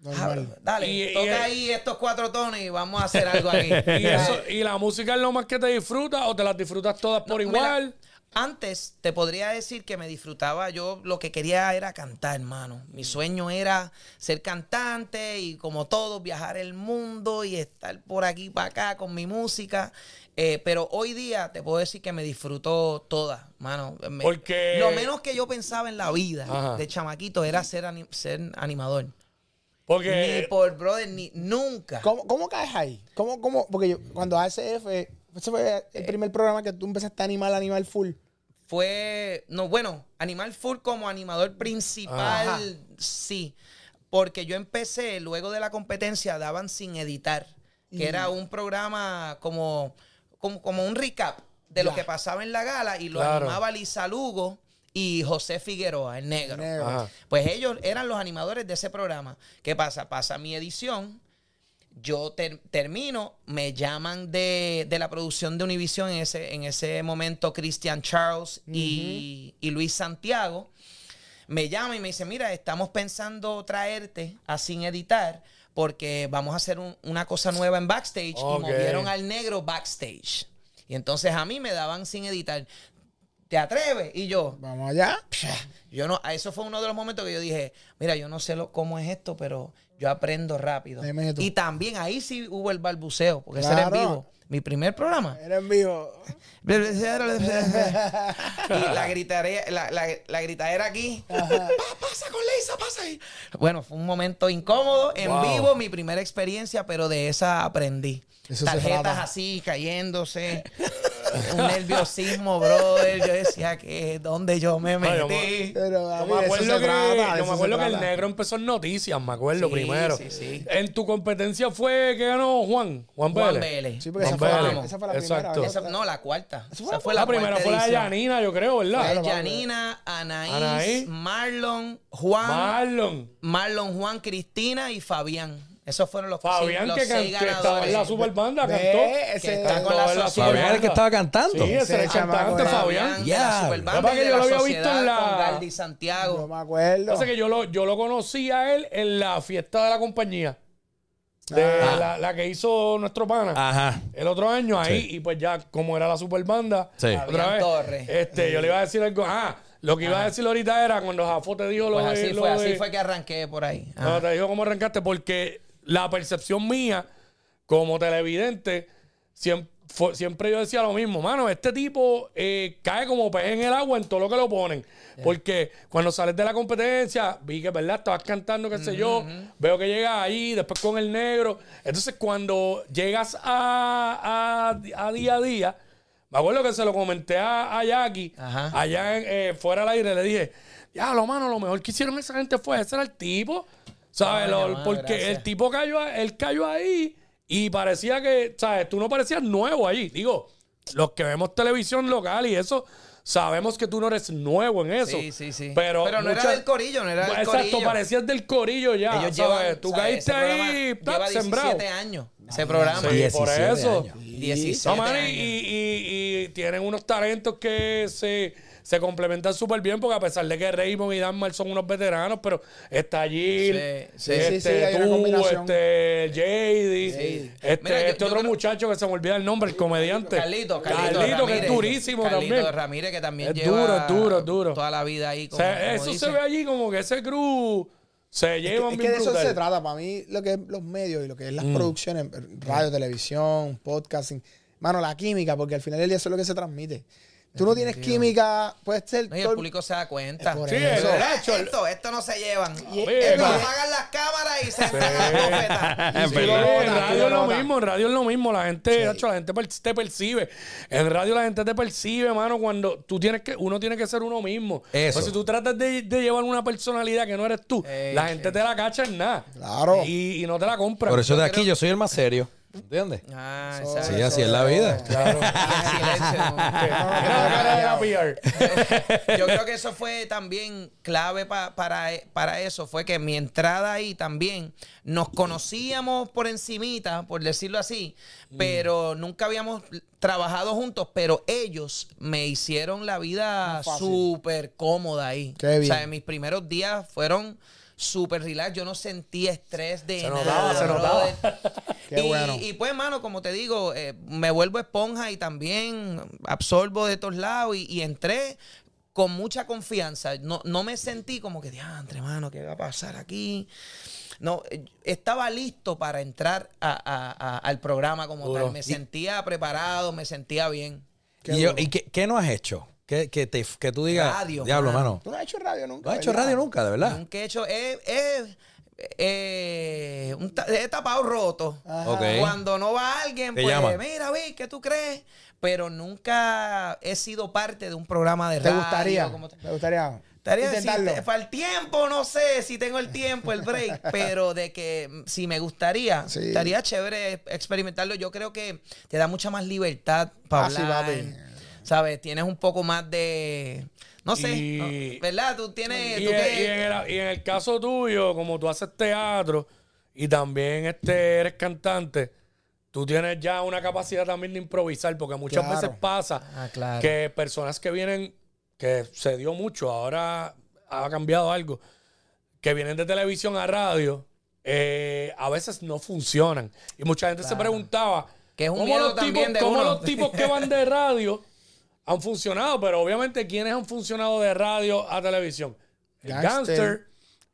Speaker 3: Normal.
Speaker 4: Ah, Dale,
Speaker 1: Y- y
Speaker 4: toca
Speaker 1: el-
Speaker 4: ahí estos cuatro tonos y vamos a hacer algo aquí.
Speaker 1: ¿Y, eso- ¿Y la música es lo más que te disfrutas o te las disfrutas todas por
Speaker 4: No, mira,
Speaker 1: igual?
Speaker 4: Antes te podría decir que me disfrutaba, yo lo que quería era cantar, hermano. Mi sueño era ser cantante y como todos viajar el mundo y estar por aquí para acá con mi música. Eh, pero hoy día te puedo decir que me disfruto toda, mano. Me-
Speaker 1: Porque-
Speaker 4: Lo menos que yo pensaba en la vida
Speaker 1: Ajá.
Speaker 4: de chamaquito era ser, ani- ser animador.
Speaker 1: Porque
Speaker 4: Ni por brother, ni nunca.
Speaker 3: ¿Cómo, ¿Cómo caes ahí? ¿Cómo, cómo? Porque yo, cuando ASF, ese fue el primer programa que tú empezaste a animar, animar full.
Speaker 4: Fue, no, bueno, Animal Full como animador principal,
Speaker 3: Ajá.
Speaker 4: sí. Porque yo empecé, luego de la competencia, daban sin editar, que era un programa como, como, como un recap de lo que pasaba en la gala y lo
Speaker 1: Claro.
Speaker 4: animaba Lisa Lugo y José Figueroa, el negro.
Speaker 3: Negro.
Speaker 1: Ajá.
Speaker 4: Pues ellos eran los animadores de ese programa. ¿Qué pasa? Pasa mi edición, yo ter- termino, me llaman de, de la producción de Univision en ese, en ese momento, Christian Charles y, y Luis Santiago. Me llaman y me dicen, mira, estamos pensando traerte a sin editar porque vamos a hacer un- una cosa nueva en backstage y movieron al negro backstage. Y entonces a mí me daban sin editar. ¿Te atreves? Y yo,
Speaker 3: Vamos allá.
Speaker 4: yo no, eso fue uno de los momentos que yo dije, mira, yo no sé lo, cómo es esto, pero yo aprendo rápido. Y también ahí sí hubo el balbuceo, porque ese era en vivo. Mi primer programa.
Speaker 3: Era en vivo.
Speaker 4: y la gritaría, la, la, la gritadera aquí. "Pa- pasa con Leisa, pasa ahí. Bueno, fue un momento incómodo, en
Speaker 1: Wow.
Speaker 4: vivo, mi primera experiencia, pero de esa aprendí.
Speaker 3: Eso
Speaker 4: Tarjetas así, cayéndose. un nerviosismo, brother. Yo decía que dónde yo me
Speaker 1: yo
Speaker 4: metí.
Speaker 3: Pero,
Speaker 1: Yo me
Speaker 3: eso
Speaker 1: acuerdo,
Speaker 3: se
Speaker 1: que,
Speaker 3: trata,
Speaker 1: yo
Speaker 3: eso
Speaker 1: me acuerdo que el negro empezó en noticias, me acuerdo
Speaker 4: Sí,
Speaker 1: primero.
Speaker 4: sí, sí.
Speaker 1: En tu competencia fue que ganó Juan, Juan.
Speaker 4: Juan Vélez.
Speaker 3: Sí, porque esa
Speaker 1: Juan
Speaker 3: fue, la,
Speaker 1: Vélez.
Speaker 3: esa fue la primera.
Speaker 1: Exacto.
Speaker 3: ¿verdad?
Speaker 4: Esa- no, la cuarta.
Speaker 3: Esa
Speaker 4: Esa
Speaker 3: fue
Speaker 1: La,
Speaker 4: la,
Speaker 1: primera fue la de. Yanina, yo creo, ¿verdad?
Speaker 4: Fue
Speaker 3: Claro,
Speaker 4: Yanina, Anaís,
Speaker 1: Anaís.
Speaker 4: Marlon, Juan,
Speaker 1: Marlon.
Speaker 4: Marlon, Juan, Cristina y Fabián. Esos fueron los,
Speaker 1: Fabián,
Speaker 4: los
Speaker 1: que, can- que estaba en la
Speaker 4: ganadores.
Speaker 1: super banda,
Speaker 3: Ve,
Speaker 1: cantó.
Speaker 3: ese-
Speaker 4: Que está con la.
Speaker 2: Fabián el que estaba cantando.
Speaker 1: Sí, ese
Speaker 3: Ese
Speaker 1: era el cantante, Fabián.
Speaker 2: Ya.
Speaker 4: la Superbanda
Speaker 1: Capaz
Speaker 4: y
Speaker 1: que yo lo había visto en la-
Speaker 4: con Galdi
Speaker 3: No
Speaker 4: Santiago.
Speaker 3: me acuerdo.
Speaker 1: Pasa que yo lo, yo lo conocí a él en la fiesta de la compañía. De
Speaker 3: Ah.
Speaker 1: la, la que hizo nuestro pana.
Speaker 2: Ajá.
Speaker 1: El otro año ahí,
Speaker 2: Sí.
Speaker 1: y pues ya, como era la super banda,
Speaker 2: Sí.
Speaker 1: otra vez.
Speaker 4: Torres.
Speaker 1: Este, yo le iba a decir algo. Ah, lo que iba a decir ahorita era cuando Jafo te dijo lo
Speaker 4: Pues
Speaker 1: de.
Speaker 4: así
Speaker 1: lo
Speaker 4: fue,
Speaker 1: de-
Speaker 4: así fue que arranqué por ahí. Ajá.
Speaker 1: te dijo cómo arrancaste, porque la percepción mía como televidente, siempre, fue- siempre yo decía lo mismo, mano, este tipo eh, cae como pez en el agua en todo lo que lo ponen. Porque cuando sales de la competencia, vi que, ¿verdad? Estabas cantando, qué sé yo, veo que llegas ahí, después con el negro. Entonces, cuando llegas a, a, a día a día, me acuerdo que se lo comenté a, a Jackie,
Speaker 4: Ajá.
Speaker 1: allá en, eh, fuera del aire, le dije, ya, lo mano, lo mejor que hicieron esa gente fue, ese era el tipo, ¿sabes? Lo- porque el tipo cayó, a- él cayó ahí y parecía que, ¿sabes? Tú no parecías nuevo allí. Digo, los que vemos televisión local y eso, sabemos que tú no eres nuevo en eso.
Speaker 4: Sí, sí, sí.
Speaker 1: Pero,
Speaker 4: no era
Speaker 1: muchas-
Speaker 4: del corillo, no era del
Speaker 1: Exacto,
Speaker 4: corillo.
Speaker 1: parecías del corillo ya.
Speaker 4: Ellos
Speaker 1: ¿sabes?
Speaker 4: llevan,
Speaker 1: tú caíste
Speaker 4: Ese programa
Speaker 1: ahí,
Speaker 4: lleva
Speaker 1: ¡plap!
Speaker 4: 17
Speaker 1: sembrado.
Speaker 4: años, ese programa.
Speaker 1: Sí, por
Speaker 2: 17
Speaker 1: eso.
Speaker 2: años.
Speaker 4: 17
Speaker 1: No, mano, y,
Speaker 4: años.
Speaker 1: y- y- y tienen unos talentos que se, se complementan súper bien, porque a pesar de que Raymond y Danmar son unos veteranos, pero está allí,
Speaker 4: Sí, sí.
Speaker 1: este, tú, este, JD,
Speaker 4: Sí.
Speaker 1: este,
Speaker 4: Mira, yo-
Speaker 1: este
Speaker 4: yo
Speaker 1: otro
Speaker 4: creo-
Speaker 1: muchacho que se me olvida el nombre, el comediante.
Speaker 4: Carlito, Carlito,
Speaker 1: Carlito, que es durísimo
Speaker 4: Carlito
Speaker 1: también.
Speaker 4: Ramírez, que también
Speaker 1: Es
Speaker 4: lleva
Speaker 1: duro, es duro, es duro.
Speaker 4: toda la vida ahí.
Speaker 1: O
Speaker 4: Como,
Speaker 1: sea,
Speaker 4: como
Speaker 1: eso se ve allí como que ese crew se llevan
Speaker 3: Es que
Speaker 1: bien
Speaker 3: de eso se trata. Para mí, lo que es los medios y lo que es las
Speaker 1: Mm.
Speaker 3: producciones, radio, televisión, podcasting. Mano, la química, porque al final del día eso es lo que se transmite. Tú no tienes química, puedes ser.
Speaker 4: No, y el público se da cuenta.
Speaker 1: Sí,
Speaker 3: eso.
Speaker 4: esto, esto no se llevan.
Speaker 1: Pero-
Speaker 4: apagan las cámaras y se
Speaker 1: Sí, en radio es lo mismo, en radio es lo mismo. La gente, Nacho, la gente te percibe. En radio la gente te percibe, mano, cuando tú tienes que, uno tiene que ser uno mismo.
Speaker 2: Eso.
Speaker 1: O si tú tratas de, de llevar una personalidad que no eres tú,
Speaker 4: Ey,
Speaker 1: la gente te la cacha en nada.
Speaker 3: Claro.
Speaker 1: Y, y no te la compra.
Speaker 2: Por eso de aquí
Speaker 4: creo-
Speaker 2: yo soy el más serio. ¿Entiendes?
Speaker 4: Ah, exacto.
Speaker 2: Sí, así es la vida.
Speaker 1: Claro. PR.
Speaker 4: Yo creo que eso fue también clave pa- para, para eso. Fue que mi entrada ahí también nos conocíamos por encimita, por decirlo así, pero nunca habíamos trabajado juntos, pero ellos me hicieron la vida súper cómoda ahí.
Speaker 3: Qué bien.
Speaker 4: O sea, mis primeros días fueron súper relax. Yo no sentí estrés de
Speaker 1: Se
Speaker 4: nada.
Speaker 1: notaba, se
Speaker 4: brother.
Speaker 3: Qué
Speaker 4: y,
Speaker 3: bueno.
Speaker 4: y pues, mano, como te digo, eh, me vuelvo esponja y también absorbo de todos lados y, y entré con mucha confianza. No, no me sentí como que, diantre, mano, ¿qué va a pasar aquí? No, eh, estaba listo para entrar a- a- a- al programa como
Speaker 1: Duro.
Speaker 4: tal. Me sentía preparado, me sentía bien.
Speaker 3: Qué
Speaker 2: ¿Y, yo-
Speaker 3: duro.
Speaker 2: ¿y qué, qué no has hecho? Que, que, te, que tú digas,
Speaker 4: Radio,
Speaker 2: diablo,
Speaker 4: mano.
Speaker 2: mano.
Speaker 3: Tú no has hecho radio nunca.
Speaker 2: No has hecho radio nunca, de verdad.
Speaker 4: Nunca he hecho, he, he- eh, un he tapado roto.
Speaker 3: Ajá.
Speaker 2: Ok.
Speaker 4: Cuando no va alguien, pues, mira, vi, ¿qué tú crees? Pero nunca he sido parte de un programa de
Speaker 3: ¿Te
Speaker 4: radio.
Speaker 3: gustaría?
Speaker 4: como-
Speaker 3: ¿Te gustaría?
Speaker 4: Estaría
Speaker 3: intentarlo?
Speaker 4: si- para el tiempo, no sé si tengo el tiempo, el break, pero de que si me gustaría,
Speaker 3: Sí.
Speaker 4: estaría chévere experimentarlo. Yo creo que te da mucha más libertad para
Speaker 3: Ah, sí,
Speaker 4: hablar.
Speaker 3: papi.
Speaker 4: ¿Sabes? Tienes un poco más de. No sé,
Speaker 1: Y-
Speaker 4: ¿no? ¿verdad? Tú tienes.
Speaker 1: Y,
Speaker 4: tú
Speaker 1: en-
Speaker 4: que-
Speaker 1: y en el, y en el caso tuyo, como tú haces teatro y también este, eres cantante, tú tienes ya una capacidad también de improvisar, porque muchas
Speaker 3: Claro.
Speaker 1: veces pasa
Speaker 4: Ah, claro.
Speaker 1: que personas que vienen, que se dio mucho, ahora ha cambiado algo, que vienen de televisión a radio, eh, a veces no funcionan. Y mucha gente se preguntaba,
Speaker 4: Que es un
Speaker 1: ¿cómo,
Speaker 4: miedo
Speaker 1: los, tipos,
Speaker 4: de
Speaker 1: cómo los tipos que van de radio han funcionado? Pero obviamente, ¿quiénes han funcionado de radio a televisión? El
Speaker 3: Gangster.
Speaker 1: Gangster.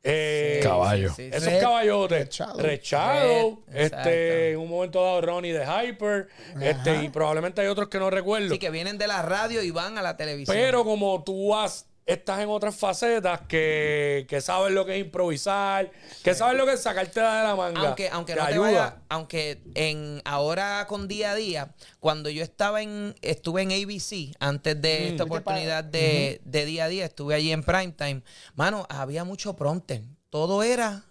Speaker 1: eh,
Speaker 2: Caballo.
Speaker 4: Sí, sí,
Speaker 1: Esos
Speaker 3: Red,
Speaker 1: caballotes.
Speaker 3: Red
Speaker 1: Red,
Speaker 4: exacto.
Speaker 1: este, en un momento dado Ronnie de Hyper, este, y probablemente hay otros que no recuerdo.
Speaker 4: Sí, que vienen de la radio y van a la televisión.
Speaker 1: Pero como tú has, estás en otras facetas que, que sabes lo que es improvisar, que sabes lo que es sacarte de la manga.
Speaker 4: aunque aunque
Speaker 1: te
Speaker 4: no te vaya, aunque en ahora con día a día, cuando yo estaba en estuve en ABC antes de esta oportunidad de, de día a día, estuve allí en primetime, mano, había mucho prompter. Todo era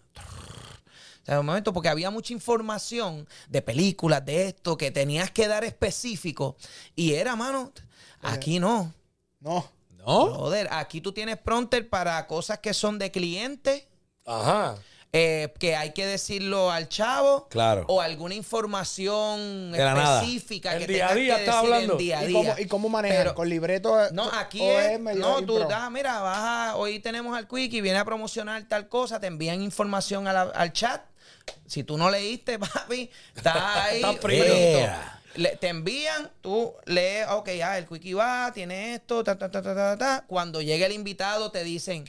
Speaker 4: o sea, un momento, porque había mucha información de películas, de esto, que tenías que dar específico. Y era, mano, aquí no.
Speaker 3: No.
Speaker 2: ¿No?
Speaker 4: Joder, aquí tú tienes prompter para cosas que son de clientes,
Speaker 1: Ajá.
Speaker 4: eh, que hay que decirlo al chavo.
Speaker 2: Claro.
Speaker 4: O alguna información específica que
Speaker 1: día a
Speaker 4: tengas
Speaker 1: día
Speaker 4: que
Speaker 1: estás
Speaker 4: decir
Speaker 1: hablando.
Speaker 4: en día a
Speaker 3: ¿Y
Speaker 4: día.
Speaker 3: cómo, ¿Y cómo manejan?
Speaker 4: Pero-
Speaker 3: ¿Con libreto?
Speaker 4: no, aquí
Speaker 3: o
Speaker 4: es,
Speaker 3: medio
Speaker 4: no, tú, da, mira, baja, hoy tenemos al Quick y viene a promocionar tal cosa, te envían información a la- al chat. Si tú no leíste, papi, está ahí.
Speaker 1: Está.
Speaker 4: Le- te envían, tú lees, ok, ah, el Quickie va, tiene esto, ta, ta, ta, ta, ta, ta. Cuando llegue el invitado, te dicen,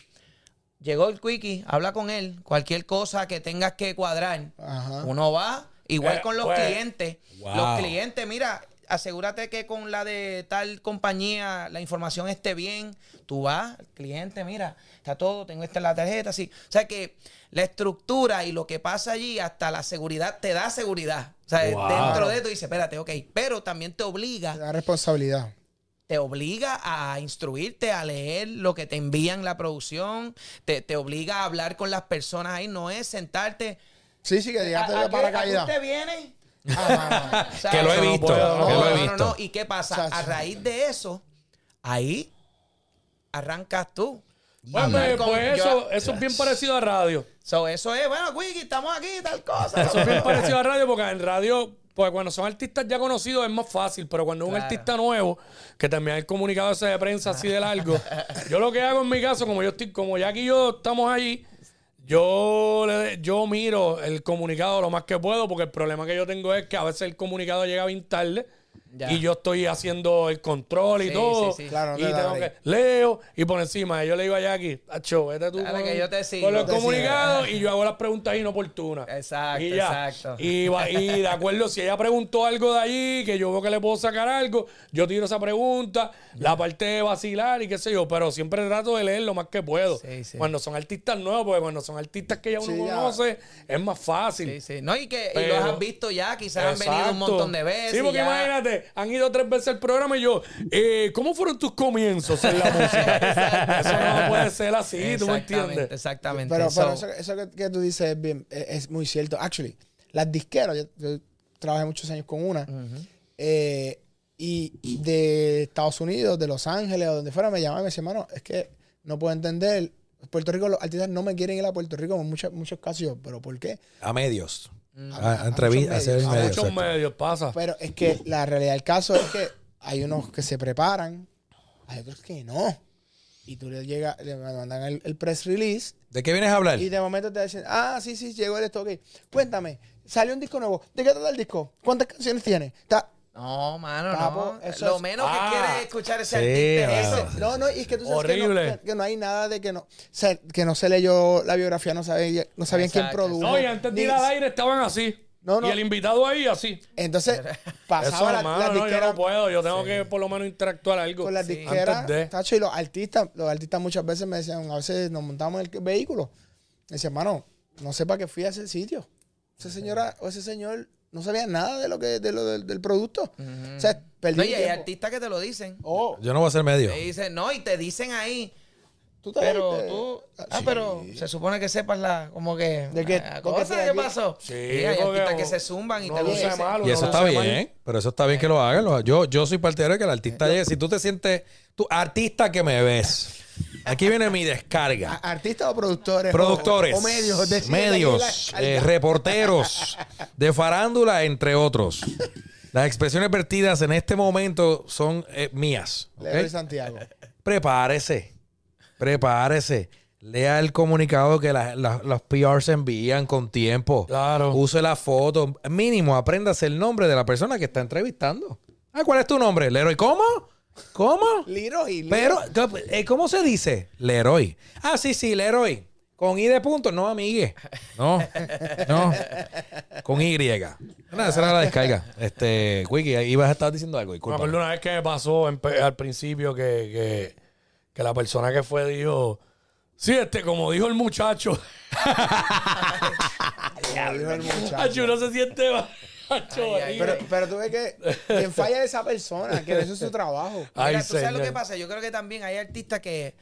Speaker 4: llegó el Quickie, habla con él, cualquier cosa que tengas que cuadrar.
Speaker 3: Ajá.
Speaker 4: Uno va, igual
Speaker 1: Eh,
Speaker 4: con los
Speaker 1: pues,
Speaker 4: clientes.
Speaker 2: wow.
Speaker 4: Los clientes, mira, asegúrate que con la de tal compañía la información esté bien. Tú vas, el cliente, mira, está todo, tengo esta en la tarjeta, así. O sea que la estructura y lo que pasa allí, hasta la seguridad, te da seguridad. O sea,
Speaker 1: Wow.
Speaker 4: dentro de esto dice, espérate, ok. Pero también te obliga
Speaker 3: La responsabilidad.
Speaker 4: te obliga a instruirte, a leer lo que te envían la producción, te, te obliga a hablar con las personas ahí, no es sentarte.
Speaker 3: Sí, sí, que llegaste
Speaker 4: ¿A, a
Speaker 3: de paracaídas.
Speaker 4: usted viene?
Speaker 3: Ah,
Speaker 4: O sea,
Speaker 2: Que lo he
Speaker 1: no
Speaker 2: visto,
Speaker 1: puedo,
Speaker 2: que
Speaker 1: no,
Speaker 2: lo he
Speaker 4: no, no,
Speaker 2: visto.
Speaker 4: no. ¿Y qué pasa? A raíz de eso, ahí arrancas tú. Hablar
Speaker 1: pues,
Speaker 4: con-
Speaker 1: pues
Speaker 4: yo-
Speaker 1: eso, eso es bien parecido a radio.
Speaker 4: So, eso es, bueno, Wiki, estamos aquí, tal cosa.
Speaker 1: Eso es bien parecido a radio porque en radio, pues cuando son artistas ya conocidos es más fácil, pero cuando es un artista nuevo, que también el comunicado ese de prensa así de largo, yo lo que hago en mi caso, como yo estoy, como Jack y yo estamos allí, yo, le- yo miro el comunicado lo más que puedo, porque el problema que yo tengo es que a veces el comunicado llega bien tarde.
Speaker 4: Ya.
Speaker 1: Y yo estoy haciendo el control y
Speaker 4: Sí,
Speaker 1: todo.
Speaker 4: sí, sí.
Speaker 3: Claro,
Speaker 1: y
Speaker 3: no te da
Speaker 1: tengo que, leo y por encima. Yo le digo a Jackie, Acho, vete tú
Speaker 4: Dale,
Speaker 1: con,
Speaker 4: que yo te sigo.
Speaker 1: con los
Speaker 3: sigo.
Speaker 1: comunicados y yo hago las preguntas inoportunas.
Speaker 4: Exacto,
Speaker 1: y ya.
Speaker 4: exacto.
Speaker 1: Y, va- y de acuerdo, si ella preguntó algo de allí, que yo veo que le puedo sacar algo, yo tiro esa pregunta, la parte de vacilar y qué sé yo, pero siempre trato de leer lo más que puedo.
Speaker 4: Sí, sí.
Speaker 1: Cuando son artistas nuevos, porque cuando son artistas que ya uno
Speaker 3: Sí, ya.
Speaker 1: conoce, es más fácil.
Speaker 4: Sí, sí. No, y que y los has visto ya, quizás han venido un montón de veces.
Speaker 1: Sí, porque
Speaker 4: ya-
Speaker 1: imagínate, han ido tres veces al programa y yo, eh, ¿cómo fueron tus comienzos en la música? eso no puede ser así, ¿tú me entiendes?
Speaker 4: Exactamente.
Speaker 3: Pero, pero
Speaker 4: So,
Speaker 3: eso, eso que, que tú dices es, bien, es, es muy cierto. Actually, las disqueras, yo, yo trabajé muchos años con una, eh, y y de Estados Unidos, de Los Ángeles o donde fuera, me llamaban y me decían, hermano, es que no puedo entender. Puerto Rico, los artistas no me quieren ir a Puerto Rico en muchos, muchos casos. Yo, ¿Pero por qué?
Speaker 2: A medios.
Speaker 3: Mm.
Speaker 2: A,
Speaker 3: A-
Speaker 2: a
Speaker 3: a
Speaker 2: entrevistas, hacer
Speaker 3: medios.
Speaker 1: A muchos
Speaker 2: exacto.
Speaker 1: medios pasa.
Speaker 3: Pero es que la realidad del caso es que hay unos que se preparan, hay otros que no. Y tú le llegas, le mandan el, el press release
Speaker 2: ¿De qué vienes a hablar?
Speaker 3: Y de momento te dicen, ah, sí, sí, llegó el esto, ok. Cuéntame, salió un disco nuevo. ¿De qué trata el disco? ¿Cuántas canciones tiene? Ta-
Speaker 4: no, mano,
Speaker 3: Papo,
Speaker 4: no.
Speaker 3: eso
Speaker 4: Lo
Speaker 3: es-
Speaker 4: menos
Speaker 1: Ah,
Speaker 4: que quiere escuchar ese
Speaker 2: sí,
Speaker 4: artista
Speaker 2: mano.
Speaker 4: eso.
Speaker 3: No, no, y es que tú sabes que no,
Speaker 1: Horrible.
Speaker 3: que, no hay nada de que no, se, que no se leyó la biografía, no, sabe, no sabían quién produjo.
Speaker 1: No, y antes de ir al aire estaban así.
Speaker 3: No, no.
Speaker 1: Y el invitado ahí así.
Speaker 3: Entonces, pasaba
Speaker 1: Eso,
Speaker 3: la, las
Speaker 1: no, yo no puedo. Yo tengo que por lo menos interactuar algo.
Speaker 3: con las
Speaker 4: Sí.
Speaker 3: disqueras,
Speaker 1: de.
Speaker 3: tacho, y los artistas, los artistas muchas veces me decían, a veces nos montamos en el vehículo. Me decían, hermano, no sé para qué fui a ese sitio. Esa señora o ese señor no sabía nada de lo que, de lo del, del producto. O sea, perdí
Speaker 4: No, y hay artistas que te lo dicen.
Speaker 3: Oh,
Speaker 2: Yo no voy a ser medio.
Speaker 4: Te dicen, no, y te dicen ahí.
Speaker 3: tú te
Speaker 4: Pero
Speaker 3: viste.
Speaker 4: tú. Ah,
Speaker 3: Sí.
Speaker 4: pero se supone que sepas la. Como que.
Speaker 3: ¿De qué?
Speaker 4: la
Speaker 3: ¿De qué
Speaker 4: pasó?
Speaker 1: Sí,
Speaker 4: hay
Speaker 1: porque
Speaker 4: artistas que se zumban y
Speaker 1: no
Speaker 4: te lo
Speaker 1: luce
Speaker 4: dicen.
Speaker 1: mal,
Speaker 2: Y eso
Speaker 1: no
Speaker 2: está bien,
Speaker 1: mal.
Speaker 2: pero eso está bien que lo hagan. Lo- Yo, yo soy partidario de que el artista llegue. Si tú te sientes, tú, artista que me ves, aquí viene mi descarga.
Speaker 3: ¿Artistas o productores?
Speaker 2: Productores,
Speaker 3: O, o medios.
Speaker 2: medios, eh, reporteros de farándula, entre otros. Las expresiones vertidas en este momento son eh, mías. ¿ok?
Speaker 3: Leroy Santiago.
Speaker 2: Prepárese, prepárese. Lea el comunicado que la- la- los PRs envían con tiempo.
Speaker 1: Claro.
Speaker 2: Use la foto. Mínimo, apréndase el nombre de la persona que está entrevistando. Ah, ¿cuál es tu nombre? Leroy, ¿cómo? ¿Cómo?
Speaker 3: Leroy. Leroy.
Speaker 2: Pero, eh, ¿cómo se dice? Leroy. Ah, sí, sí, Leroy. Con I de punto, no, amigue. No, no. Con Y. Nada, esa era la descarga. Este, Wiki, ibas a estar diciendo algo,
Speaker 1: Me acuerdo una vez que me pasó en al principio que, que, que la persona que fue dijo, sí, este, como dijo el muchacho,
Speaker 3: Como dijo el muchacho.
Speaker 1: Acho, no se siente
Speaker 3: Pero, pero tú ves que quien falla es esa persona, que eso es su trabajo.
Speaker 1: Ay,
Speaker 4: Mira, ¿tú sabes lo que pasa? Yo creo que también hay artistas que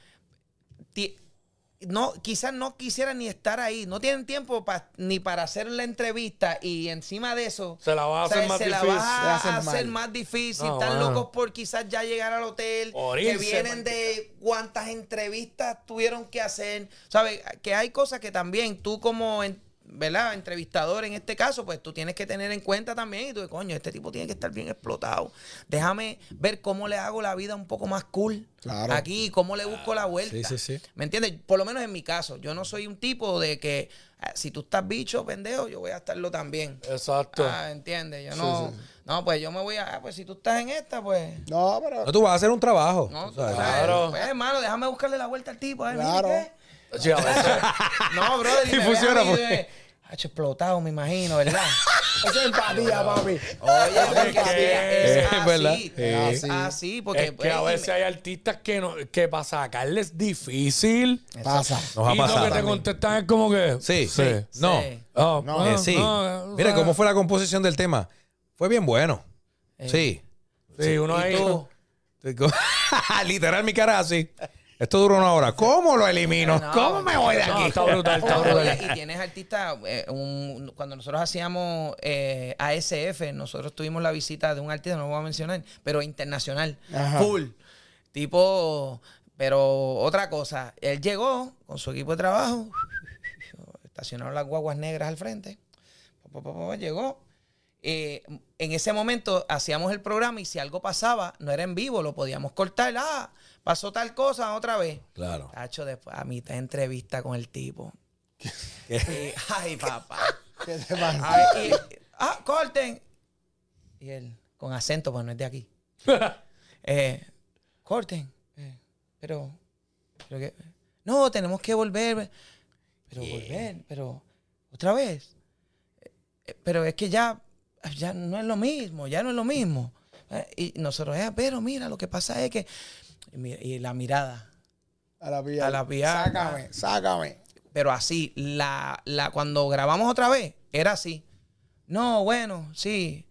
Speaker 4: no, quizás no quisieran ni estar ahí, no tienen tiempo pa- ni para hacer la entrevista y encima de eso
Speaker 1: Se la va a hacer más
Speaker 4: se la
Speaker 1: difícil.
Speaker 4: vas
Speaker 3: Se
Speaker 4: a
Speaker 3: la
Speaker 4: hacer más difícil.
Speaker 1: No,
Speaker 4: Están locos por quizás ya llegar al hotel, que vienen de cuántas entrevistas tuvieron que hacer. ¿Sabes? Que hay cosas que también tú como... en- ¿verdad? Entrevistador en este caso, pues tú tienes que tener en cuenta también y tú, coño, este tipo tiene que estar bien explotado. Déjame ver cómo le hago la vida un poco más cool
Speaker 3: Claro.
Speaker 4: aquí, cómo le busco la vuelta.
Speaker 2: Sí, sí, sí.
Speaker 4: ¿Me entiendes? Por lo menos en mi caso, yo no soy un tipo de que ah, si tú estás bicho, pendejo, yo voy a estarlo también.
Speaker 1: Exacto.
Speaker 4: Ah, ¿entiendes? Yo no, no, pues yo me voy a, ah, pues si tú estás en esta, pues...
Speaker 3: No, pero
Speaker 2: No, tú vas a hacer un trabajo.
Speaker 4: No,
Speaker 2: tú sabes.
Speaker 1: Claro.
Speaker 4: Pues, hermano, déjame buscarle la vuelta al tipo. A ver, mire
Speaker 3: Claro.
Speaker 4: qué. No, brother.
Speaker 2: Y
Speaker 4: me
Speaker 2: funciona, porque-
Speaker 4: eh, hecho explotado, me imagino, ¿verdad?
Speaker 3: Eso es empatía, papi.
Speaker 4: Oye,
Speaker 1: Es
Speaker 4: porque
Speaker 1: que-
Speaker 4: es
Speaker 2: es verdad.
Speaker 4: así.
Speaker 2: Es
Speaker 4: Es así, porque
Speaker 1: es que a
Speaker 4: pues,
Speaker 1: veces hay artistas que, no, que para sacarles es difícil.
Speaker 3: Pasa.
Speaker 2: Nos ha
Speaker 1: y lo que te contestan es como que...
Speaker 2: Sí,
Speaker 1: Sí.
Speaker 2: No.
Speaker 4: Sí.
Speaker 3: No,
Speaker 2: Eh, sí. Mira, ¿cómo fue la composición del tema? Fue bien bueno. Sí.
Speaker 1: Sí, uno
Speaker 4: ¿Y
Speaker 1: ahí...
Speaker 2: Literal, mi cara así. Esto duró una hora. ¿Cómo lo elimino?
Speaker 4: No,
Speaker 2: ¿Cómo me voy de
Speaker 1: No,
Speaker 2: aquí?
Speaker 1: está brutal, está brutal.
Speaker 4: y tienes artistas, eh, un- cuando nosotros hacíamos eh, ASF, nosotros tuvimos la visita de un artista, no lo voy a mencionar, pero internacional,
Speaker 3: Ajá.
Speaker 4: full. Tipo, pero otra cosa, él llegó con su equipo de trabajo, estacionaron las guaguas negras al frente, llegó. Eh, en ese momento hacíamos el programa y si algo pasaba, no era en vivo, lo podíamos cortar. Ah, pasó tal cosa otra vez.
Speaker 2: Claro.
Speaker 4: Tacho, después a mitad de entrevista con el tipo.
Speaker 2: ¿Qué?
Speaker 4: Y, ay, papá.
Speaker 3: ¿Qué te pasa?
Speaker 4: Ay, y- ah, corten. Y él, con acento, pues no es de aquí. Eh, corten. Eh, pero, pero que- no, tenemos que volver. Pero volver, pero otra vez. Eh, pero es que ya, ya no es lo mismo, ya no es lo mismo. Y nosotros, eh, pero mira, lo que pasa es que. Y, mi- y la mirada.
Speaker 3: A la pía.
Speaker 4: A la pía.
Speaker 3: Sácame, sácame.
Speaker 4: Pero así, la, la, cuando grabamos otra vez, era así. No, bueno, sí.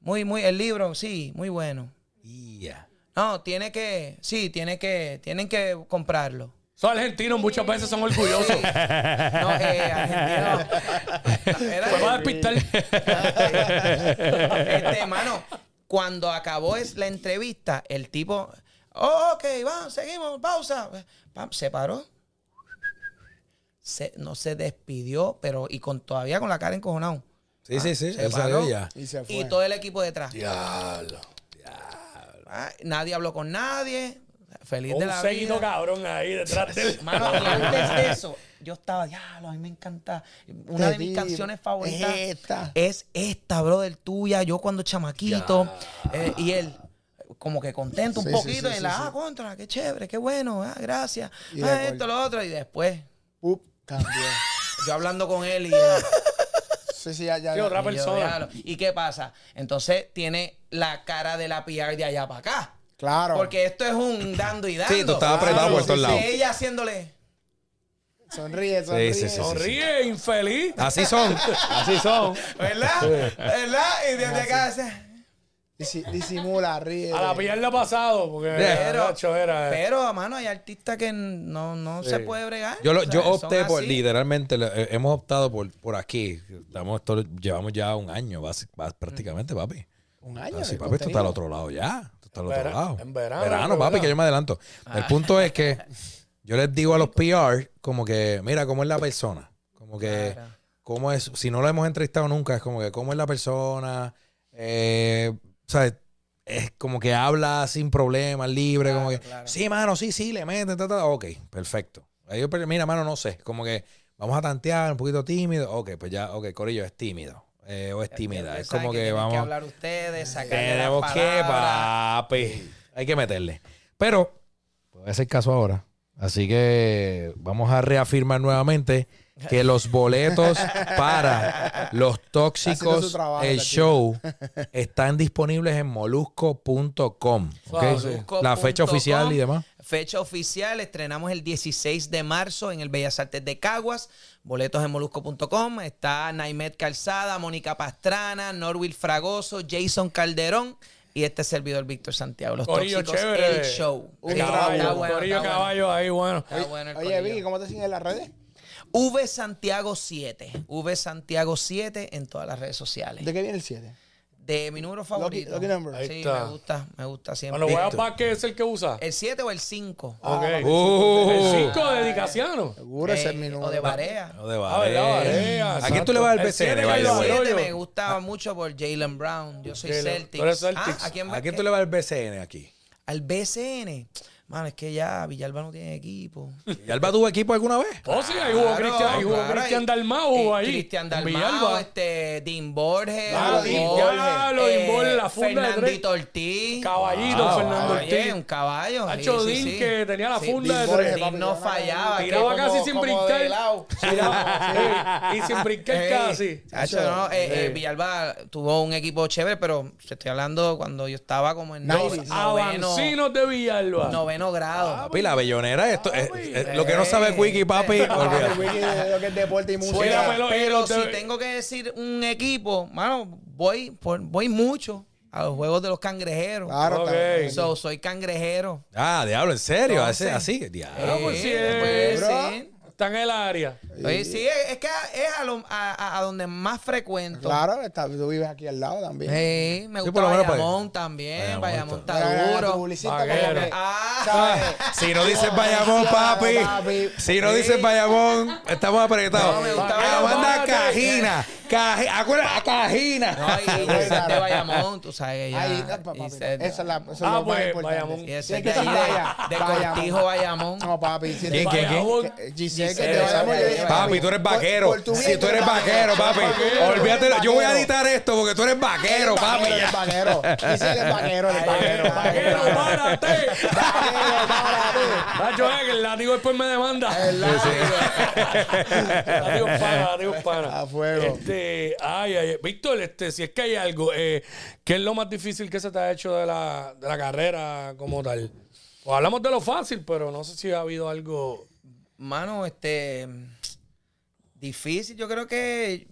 Speaker 4: Muy, muy, el libro, sí, muy bueno.
Speaker 2: Ya.
Speaker 4: No, tiene que, sí, tiene que, tienen que comprarlo.
Speaker 1: Son argentinos, muchas veces son orgullosos.
Speaker 4: No, eh, argentino. Era-
Speaker 1: Fue para despistar.
Speaker 4: este, hermano, cuando acabó es la entrevista, el tipo, oh, ok, vamos, seguimos, pausa. Pam, se paró. Se- no se despidió, pero y con todavía con la cara encojonado.
Speaker 2: Sí, sí, sí.
Speaker 4: se
Speaker 2: Él salió
Speaker 4: paró.
Speaker 2: ya.
Speaker 3: Y se fue.
Speaker 4: Y todo el equipo detrás.
Speaker 1: Diablo.
Speaker 4: Ah, nadie habló con nadie. Feliz
Speaker 1: Un
Speaker 4: de la
Speaker 1: seguido
Speaker 4: vida.
Speaker 1: cabrón ahí detrás del...
Speaker 4: Mano, y antes de eso, yo estaba, diablo, a mí me encanta. Una de mis canciones favoritas
Speaker 3: es esta.
Speaker 4: es esta, brother, tuya. Yo cuando chamaquito. eh, y él, como que contento un
Speaker 3: Sí,
Speaker 4: poquito.
Speaker 3: sí,
Speaker 4: en
Speaker 3: sí,
Speaker 4: la,
Speaker 3: sí.
Speaker 4: ah, contra, qué chévere, qué bueno, ah, gracias.
Speaker 3: Y
Speaker 4: Ah, esto, lo otro. Y después,
Speaker 3: Up, cambió.
Speaker 4: yo hablando con él y.
Speaker 3: Sí, sí, ya, ya.
Speaker 1: Otra
Speaker 4: y yo,
Speaker 1: persona.
Speaker 4: diablo. ¿Y qué pasa? Entonces tiene la cara de la PR de allá para acá.
Speaker 3: Claro.
Speaker 4: Porque esto es un dando y dando.
Speaker 2: Sí, tú estabas apretado
Speaker 3: Claro,
Speaker 2: por
Speaker 3: sí,
Speaker 2: todos
Speaker 3: sí.
Speaker 2: lados.
Speaker 4: Ella haciéndole.
Speaker 3: Sonríe, sonríe.
Speaker 2: sí, sí.
Speaker 1: Sonríe, infeliz.
Speaker 2: Así son. Así son.
Speaker 4: ¿Verdad? ¿Verdad? Y desde acá.
Speaker 3: Disi- disimula, ríe.
Speaker 1: A la pierna pasado, porque
Speaker 4: Pero,
Speaker 1: era...
Speaker 4: pero, mano, hay artistas que no, no se puede bregar.
Speaker 2: Yo, lo-
Speaker 4: O sea,
Speaker 2: yo
Speaker 4: son
Speaker 2: opté por,
Speaker 4: así.
Speaker 2: literalmente, lo- eh, hemos optado por, por aquí. Estamos, todo- llevamos ya un año, prácticamente, papi.
Speaker 3: Un año.
Speaker 2: Así,
Speaker 3: de
Speaker 2: papi, esto está al otro lado ya. Esto está al
Speaker 1: En
Speaker 2: otro lado.
Speaker 1: en verano,
Speaker 2: Verano,
Speaker 1: en
Speaker 2: papi,
Speaker 1: verano.
Speaker 2: que yo me adelanto. El punto es que yo les digo a los PR, como que, mira, cómo es la persona. Como que,
Speaker 4: Claro.
Speaker 2: cómo es, si no lo hemos entrevistado nunca, es como que, cómo es la persona. Eh, ¿sabes? Es como que habla sin problemas, libre, como que,
Speaker 4: claro.
Speaker 2: sí, mano, sí, sí, le mete, ta, ta, ok, perfecto. Yo, pero mira, mano, no sé, como que vamos a tantear, un poquito tímido, ok, pues ya, ok, Corillo es tímido, eh, o es tímida, es como que,
Speaker 4: tienen
Speaker 2: vamos...
Speaker 4: que hablar ustedes, sacar
Speaker 2: Tenemos que, papi. Hay que meterle. Pero, voy a hacer caso ahora. Así que vamos a reafirmar nuevamente que los boletos para los tóxicos,
Speaker 3: trabajo,
Speaker 2: el show, están disponibles en molusco.com. ¿ok?
Speaker 1: Wow,
Speaker 2: La fecha oficial y demás.
Speaker 4: Fecha oficial, estrenamos el 16 de marzo en el Bellas Artes de Caguas. Boletos en molusco.com. Está Naimet Calzada, Mónica Pastrana, Norwil Fragoso, Jason Calderón y este servidor Víctor Santiago. Los
Speaker 1: Corillo
Speaker 4: tóxicos,
Speaker 1: chévere.
Speaker 4: el show.
Speaker 3: Un
Speaker 4: Sí,
Speaker 3: trabajo.
Speaker 4: está bueno,
Speaker 1: Corillo
Speaker 4: está bueno.
Speaker 1: caballo ahí, bueno.
Speaker 4: Está bueno el
Speaker 3: Oye. Vicky, ¿cómo te siguen en las redes?
Speaker 4: V Santiago 7. V Santiago 7 en todas las redes sociales.
Speaker 3: ¿De qué viene el 7?
Speaker 4: De mi número favorito.
Speaker 3: lucky number.
Speaker 1: Ahí
Speaker 4: Sí,
Speaker 1: está.
Speaker 4: me gusta, me gusta siempre.
Speaker 1: Bueno, voy a para que es el que usa.
Speaker 4: ¿El 7 o el 5?
Speaker 1: Ok.
Speaker 2: Uh.
Speaker 1: el 5 de Dicasiano.
Speaker 3: Seguro ese es mi número.
Speaker 4: Eh, o de Barea.
Speaker 2: No de
Speaker 1: Ah, verdad, Barea,
Speaker 2: ¿A quién tú le vas al
Speaker 1: exacto. El
Speaker 2: BCN,
Speaker 1: siete
Speaker 2: by
Speaker 1: que
Speaker 2: the
Speaker 1: lo
Speaker 2: way?
Speaker 1: veo.
Speaker 4: Siete
Speaker 1: yo.
Speaker 4: me gustaba mucho por Jalen Brown. Yo soy Celtics. Ah, ¿a quién,
Speaker 2: ¿A quién tú le vas al BCN aquí?
Speaker 4: Al BCN. Mano, es que ya Villalba no tiene equipo.
Speaker 2: ¿Y Alba tuvo equipo alguna vez?
Speaker 1: Oh, sí, ahí jugó Cristian, ahí jugó Cristian Dalmau
Speaker 4: eh,
Speaker 1: ahí.
Speaker 4: Cristian Dalmau,
Speaker 1: Villalba.
Speaker 4: este, Dean Borges,
Speaker 1: Claro,
Speaker 4: jugó,
Speaker 1: Dean, Dean Borges, la funda de tres.
Speaker 4: Fernandito Ortiz.
Speaker 1: Caballito,
Speaker 2: Ah,
Speaker 1: Fernando Ortiz.
Speaker 4: un caballo.
Speaker 1: Hacho
Speaker 4: sí,
Speaker 1: Dean
Speaker 4: sí, sí.
Speaker 1: que tenía la
Speaker 4: Sí,
Speaker 1: funda
Speaker 3: Dean
Speaker 1: de tres.
Speaker 4: Dean no fallaba. que
Speaker 1: Tiraba
Speaker 4: como-
Speaker 1: casi sin brincar. y sin brincar casi.
Speaker 4: Hacho, no, eh, eh, Villalba tuvo un equipo chévere, pero te estoy hablando cuando yo estaba como en noveno,
Speaker 1: Avancinos de Villalba.
Speaker 4: Noveno grado.
Speaker 2: Papi, la bellonera, esto, es-
Speaker 1: Papi.
Speaker 2: es- lo que no sabe papi,
Speaker 3: Papi. Wiki de lo que es deporte y música.
Speaker 1: Fuera pelo-
Speaker 4: Pero si tengo que decir un equipo, mano, voy, por- voy mucho a los juegos de los cangrejeros.
Speaker 3: Claro,
Speaker 1: Ok.
Speaker 3: está-
Speaker 4: So, soy cangrejero.
Speaker 2: Ah, diablo, ¿en serio? Así, así, diablo.
Speaker 1: Pues sí,
Speaker 4: pues sí.
Speaker 1: Está en el área.
Speaker 4: Oye, sí, es es que es a, lo- a- a- donde más frecuento.
Speaker 3: Claro, está- tú vives aquí al lado también.
Speaker 4: Sí, me
Speaker 2: Sí,
Speaker 4: gusta
Speaker 2: por lo menos para-
Speaker 4: Bayamón también.
Speaker 2: Bayamón
Speaker 4: Bayamón
Speaker 2: está-
Speaker 4: está duro.
Speaker 3: que,
Speaker 4: Ah,
Speaker 3: ¿sabes?
Speaker 2: Si no dices Bayamón, papi.
Speaker 3: Papi.
Speaker 2: Si no dices Bayamón, estamos apretados.
Speaker 4: No, me gusta
Speaker 1: Bayamón.
Speaker 2: manda Cajina. Caji- acuérdate, a Cajina.
Speaker 4: No, y Giselle de Bayamón, tú sabes. Ella,
Speaker 3: Ahí, ah, papi,
Speaker 4: Giselle-
Speaker 3: esa es la, eso es
Speaker 1: Ah,
Speaker 3: lo
Speaker 1: pues,
Speaker 3: más importante.
Speaker 1: Bayamón.
Speaker 4: Y ese es de ahí,
Speaker 3: de Bayamón.
Speaker 4: Cortijo, Bayamón.
Speaker 3: No, papi. si
Speaker 2: ¿Quién,
Speaker 3: te-
Speaker 2: quién, quién?
Speaker 1: Bayamón.
Speaker 3: que- Giselle, que te dije,
Speaker 2: Papi, tú eres vaquero.
Speaker 3: por tu bien,
Speaker 2: Si tú eres vaquero, papi. Olvídate. Yo voy a editar esto porque tú eres vaquero, papi.
Speaker 3: Eres vaquero. Giselle es vaquero, eres vaquero.
Speaker 1: Vaquero, párate.
Speaker 3: Vaquero, párate.
Speaker 1: Nacho, que el látigo después me demanda.
Speaker 3: El látigo.
Speaker 1: Látigo es pana, látigo es pana.
Speaker 3: A fuego.
Speaker 1: Este, ay, ay, Víctor, este, si es que hay algo, eh, ¿qué es lo más difícil que se te ha hecho de la, de la carrera como tal? O hablamos de lo fácil, pero no sé si ha habido algo.
Speaker 4: Mano, este. Difícil, yo creo que.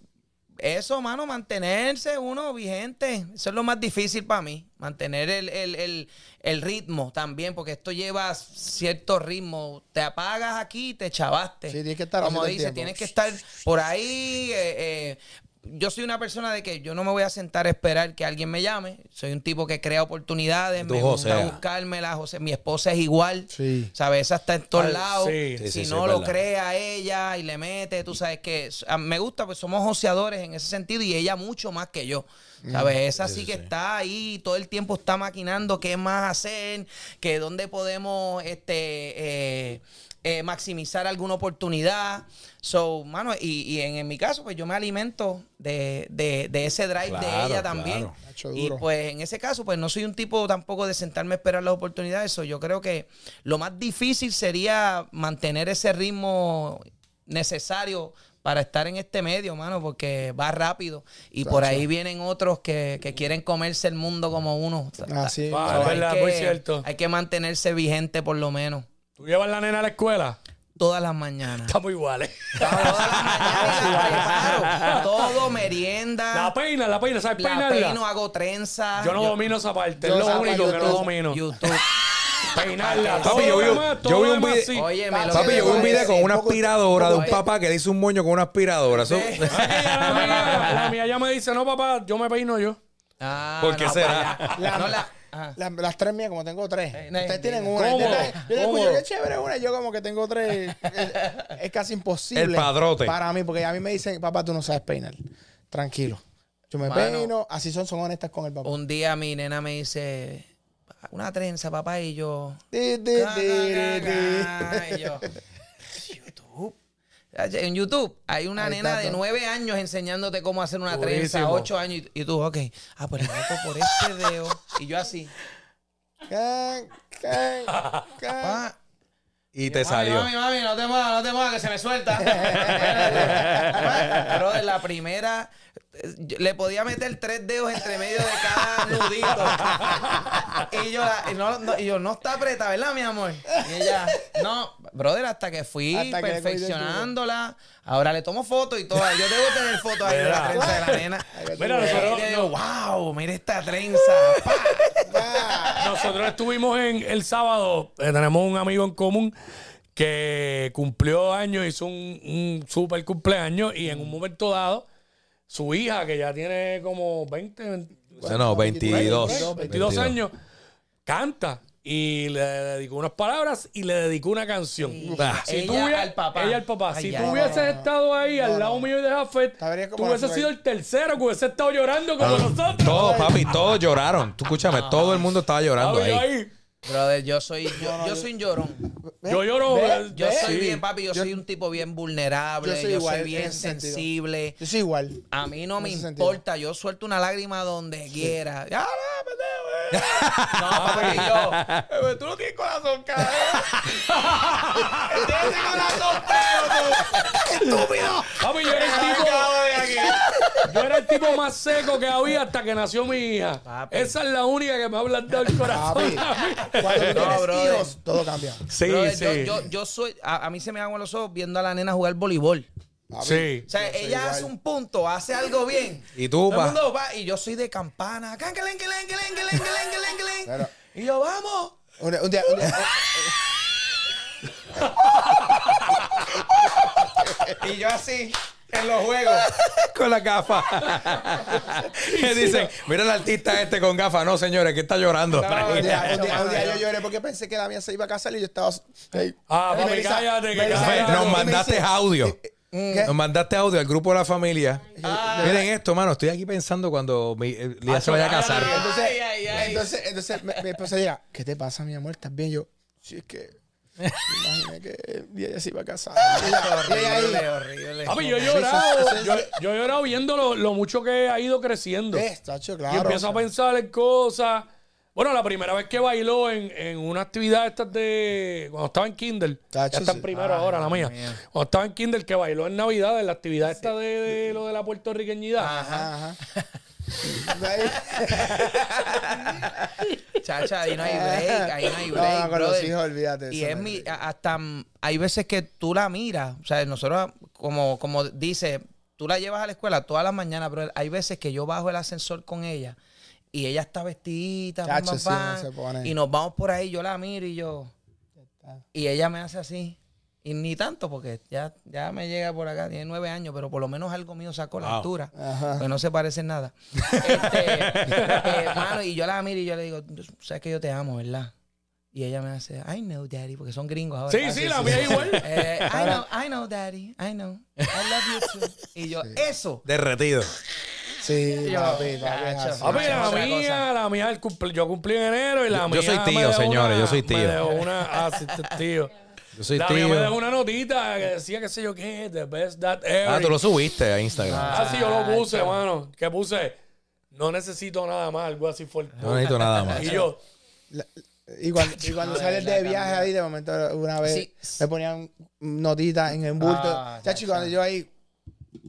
Speaker 4: Eso, mano, mantenerse uno vigente. Eso es lo más difícil para mí. Mantener el, el- el- el ritmo también, porque esto lleva cierto ritmo. Te apagas aquí, te chavaste.
Speaker 3: Sí, tienes que estar
Speaker 4: Como dice,
Speaker 3: tiempo.
Speaker 4: tienes que estar por ahí. eh, eh, yo soy una persona de que yo no me voy a sentar a esperar que alguien me llame. Soy un tipo que crea oportunidades,
Speaker 2: Tú,
Speaker 4: me gusta
Speaker 2: José.
Speaker 4: buscármela. José, mi esposa es igual.
Speaker 3: Sí.
Speaker 4: ¿Sabes? Esa está en todos lados.
Speaker 1: sí.
Speaker 2: Sí,
Speaker 4: si no lo
Speaker 2: verdad.
Speaker 4: crea ella y le mete, tú sabes que a- me gusta, pues somos joseadores en ese sentido y ella mucho más que yo. ¿Sabes? Esa sí, que está ahí, todo el tiempo está maquinando qué más hacer, que dónde podemos este eh, eh, maximizar alguna oportunidad. So, mano, y, y en, en mi caso, pues yo me alimento de, de- de ese drive de ella también.
Speaker 2: claro.
Speaker 4: Y pues en ese caso, pues no soy un tipo tampoco de sentarme a esperar las oportunidades. So, yo creo que lo más difícil sería mantener ese ritmo necesario para estar en este medio, mano, porque va rápido. Y por ahí vienen otros que, que quieren comerse el mundo como uno.
Speaker 3: Así.
Speaker 1: Ah,
Speaker 4: So,
Speaker 1: es
Speaker 4: hay,
Speaker 1: verdad,
Speaker 4: que,
Speaker 1: muy cierto.
Speaker 4: hay que mantenerse vigente por lo menos.
Speaker 1: ¿Tú llevas la nena a la escuela?
Speaker 4: Todas las mañanas.
Speaker 1: Estamos iguales.
Speaker 4: Todas las mañanas y la preparo. Todo, merienda.
Speaker 1: La peina, la peina, ¿sabes
Speaker 4: La
Speaker 1: peinarla?
Speaker 4: peino, hago trenza.
Speaker 1: Yo no domino esa parte, es
Speaker 3: yo
Speaker 1: lo
Speaker 3: saco
Speaker 1: único que no
Speaker 3: YouTube.
Speaker 1: domino.
Speaker 4: YouTube.
Speaker 1: Peinarla.
Speaker 2: Papi, yo vi yo vi
Speaker 1: lo
Speaker 2: un video-
Speaker 1: sí.
Speaker 4: Oye,
Speaker 3: Papi,
Speaker 4: lo
Speaker 2: Papi,
Speaker 4: que
Speaker 2: yo vi un video con una aspiradora de un papá que le hizo un moño con una aspiradora. Eso-
Speaker 1: Ay, la, mía, la mía ya me dice, no, papá, yo me peino yo.
Speaker 4: Ah,
Speaker 2: ¿Por qué
Speaker 4: no,
Speaker 2: será?
Speaker 3: La-
Speaker 4: No, la-
Speaker 3: las tres mías, como tengo tres.
Speaker 4: Eh,
Speaker 3: Ustedes tienen
Speaker 4: ¿cómo?
Speaker 3: una.
Speaker 1: ¿Cómo?
Speaker 3: Yo escucho, qué chévere una. Yo como que tengo tres. es, es casi imposible.
Speaker 2: El padrote.
Speaker 3: Para mí, porque a mí me dicen, papá, tú no sabes peinar. Tranquilo. Yo me
Speaker 4: Mano.
Speaker 3: peino. Así son, son honestas con el papá.
Speaker 4: Un día mi nena me dice, una trenza, papá, y yo...
Speaker 3: Di, di,
Speaker 4: "Ca,
Speaker 3: di,
Speaker 4: ca,
Speaker 3: di,
Speaker 4: ca", y yo. En YouTube hay una
Speaker 3: Ahí
Speaker 4: nena
Speaker 3: está
Speaker 4: de
Speaker 3: todo.
Speaker 4: nueve años enseñándote cómo hacer una
Speaker 1: Durísimo.
Speaker 4: trenza, ocho años, y, y tú, ok, ah, pues le meto por este dedo, y yo así,
Speaker 3: Can, can, can.
Speaker 4: pa,
Speaker 2: Y te
Speaker 4: Mami,
Speaker 2: salió.
Speaker 4: Mami, mami, no te muevas, no te muevas, que se me suelta. Pero de la primera, le podía meter tres dedos entre medio de cada nudito. y, yo, la- y no, no- y yo, no está apretada, ¿verdad, mi amor? Y ella, no, brother, hasta que fui
Speaker 3: Hasta que
Speaker 4: perfeccionándola. Ahora le tomo fotos y todas. Yo debo tener fotos ahí de la trenza de la nena.
Speaker 1: Mira,
Speaker 4: Y
Speaker 1: nosotros,
Speaker 4: yo digo, wow, mira esta trenza.
Speaker 1: Nosotros estuvimos en el sábado, eh, tenemos un amigo en común que cumplió años, hizo un, un super cumpleaños y en un momento dado, su hija, que ya tiene como 20, 20,
Speaker 2: No, 22.
Speaker 1: 22 años, canta y le dedicó unas palabras y le dedicó una canción.
Speaker 2: Ah.
Speaker 1: Si tú
Speaker 4: Ella
Speaker 1: hubie-
Speaker 4: al papá.
Speaker 1: Ella al papá.
Speaker 4: Ay,
Speaker 1: si
Speaker 4: ya.
Speaker 1: tú
Speaker 4: No,
Speaker 1: hubieses
Speaker 3: no, no.
Speaker 1: estado ahí al lado
Speaker 3: no.
Speaker 1: mío y de Jafet, tú hubieses sido el tercero que hubiese estado llorando
Speaker 2: Ah.
Speaker 1: como nosotros.
Speaker 2: Todos, papi, todos lloraron. Tú escúchame, todo el mundo estaba llorando
Speaker 1: Papi,
Speaker 2: ahí.
Speaker 1: ahí.
Speaker 4: Brother, yo soy, yo, yo soy un llorón.
Speaker 1: Yo lloro.
Speaker 3: ¿Ves?
Speaker 4: Yo
Speaker 3: ¿Ves?
Speaker 4: soy
Speaker 1: sí.
Speaker 4: bien, papi, yo,
Speaker 3: Yo-
Speaker 4: soy un tipo bien vulnerable,
Speaker 3: Yo
Speaker 4: yo
Speaker 3: soy
Speaker 4: soy,
Speaker 3: igual en
Speaker 4: bien
Speaker 3: ese sentido.
Speaker 4: sensible.
Speaker 3: Yo soy igual.
Speaker 4: A mí no
Speaker 3: En
Speaker 4: me
Speaker 3: ese sentido.
Speaker 4: importa, yo suelto una lágrima donde quiera. Ya, no, pendejo, eh. No, papi, yo. eh, Tú no tienes corazón, cabrón. Tienes corazón feo, tú. Estúpido.
Speaker 1: Papi, yo era el tipo. Yo era el tipo más seco que había hasta que nació mi hija. Esa es la única que me ha ablandado el corazón.
Speaker 3: Papi. Cuando todo cambia.
Speaker 1: Sí, sí.
Speaker 4: Yo, yo, yo soy, a, mí se me aguan los ojos viendo a la nena jugar voleibol.
Speaker 1: Sí.
Speaker 4: O sea, ella hace un punto, hace algo bien.
Speaker 2: Y tú, pa.
Speaker 4: y yo soy de campana. Y yo, vamos.
Speaker 3: Un día, un día-
Speaker 4: Y yo así en los juegos.
Speaker 2: con la gafa. y dicen, mira el artista este con gafas. No, señores, que está llorando.
Speaker 3: un día- un día- un día
Speaker 4: Ay,
Speaker 3: yo lloré porque pensé que la mía se iba a casar y yo estaba. Hey.
Speaker 1: Ah, papi, cállate, que cállate.
Speaker 2: Nos mandaste audio.
Speaker 3: ¿Qué?
Speaker 2: Nos mandaste audio al grupo de la familia. Miren esto, mano. Estoy aquí pensando cuando mi, eh, Lía se vaya a casar.
Speaker 3: Entonces,
Speaker 4: Ay, ay, ay.
Speaker 3: entonces, entonces mi, mi esposa llega, ¿qué te pasa, mi amor? ¿Estás bien? Yo, sí, es que me imaginé que ella se iba a casar. Y y
Speaker 4: Horrible, horrible.
Speaker 1: Papi, yo he llorado. Yo, he llorado viendo lo, lo mucho que ha ido creciendo.
Speaker 3: "Ves, tacho,
Speaker 1: y
Speaker 3: claro.
Speaker 1: empiezo a pensar en cosas. Bueno, la primera vez que bailó en, en una actividad estas de... Cuando estaba en Kindle.
Speaker 3: Tacho,
Speaker 1: ya está en
Speaker 3: sí.
Speaker 1: primero
Speaker 4: Ay,
Speaker 1: ahora, la mía.
Speaker 4: Mío.
Speaker 1: Cuando estaba en Kindle, que bailó en Navidad, en la actividad esta de, de lo de la puertorriqueñidad.
Speaker 3: Ajá, ajá.
Speaker 4: Chacha, ahí no hay break, ahí no hay break,
Speaker 3: no, con los hijos, olvídate.
Speaker 4: Y es
Speaker 3: no
Speaker 4: mi, hasta hay veces que tú la miras, o sea, nosotros, como, como dice, tú la llevas a la escuela todas las mañanas, pero hay veces que yo bajo el ascensor con ella y ella está vestidita,
Speaker 3: Chacho, sí,
Speaker 4: y nos vamos por ahí, yo la miro y yo, y ella me hace así. Y ni tanto, porque ya, ya me llega por acá, tiene nueve años, pero por lo menos algo mío sacó la
Speaker 2: Wow.
Speaker 4: altura.
Speaker 3: Ajá.
Speaker 4: Porque no se parece en nada. Este, eh, mano, y yo la miro y yo le digo, sabes que yo te amo, ¿verdad? Y ella me hace, I know, daddy, porque son gringos ahora.
Speaker 1: Sí, sí, la mía igual.
Speaker 4: Eh, I know, I know, daddy, I know. I love you too. Y yo, eso.
Speaker 2: Derretido.
Speaker 3: Sí,
Speaker 4: Yo,
Speaker 3: papi, papi.
Speaker 1: la mía, la mía, yo cumplí en enero y la
Speaker 2: Yo-
Speaker 1: mía.
Speaker 2: yo soy
Speaker 1: me
Speaker 2: tío, señores,
Speaker 1: una-
Speaker 2: yo soy
Speaker 1: Me
Speaker 2: tío.
Speaker 1: dejó una. Ah, sí, este es tío.
Speaker 2: Yo soy
Speaker 1: la mía me dejó
Speaker 2: tío.
Speaker 1: una notita que decía, qué sé yo qué, the best that ever.
Speaker 2: Ah, tú lo subiste a Instagram.
Speaker 1: Ah, sí, yo lo puse,
Speaker 4: Chacho.
Speaker 1: mano. ¿Qué puse? No necesito nada más, algo así fue.
Speaker 2: No necesito nada más.
Speaker 1: Y yo,
Speaker 3: La- Y cuando, y cuando sales
Speaker 4: de
Speaker 3: viaje ahí, de momento, una vez
Speaker 4: Sí.
Speaker 3: me ponían notitas en el bulto.
Speaker 4: Ah, ya,
Speaker 3: cuando yo ahí,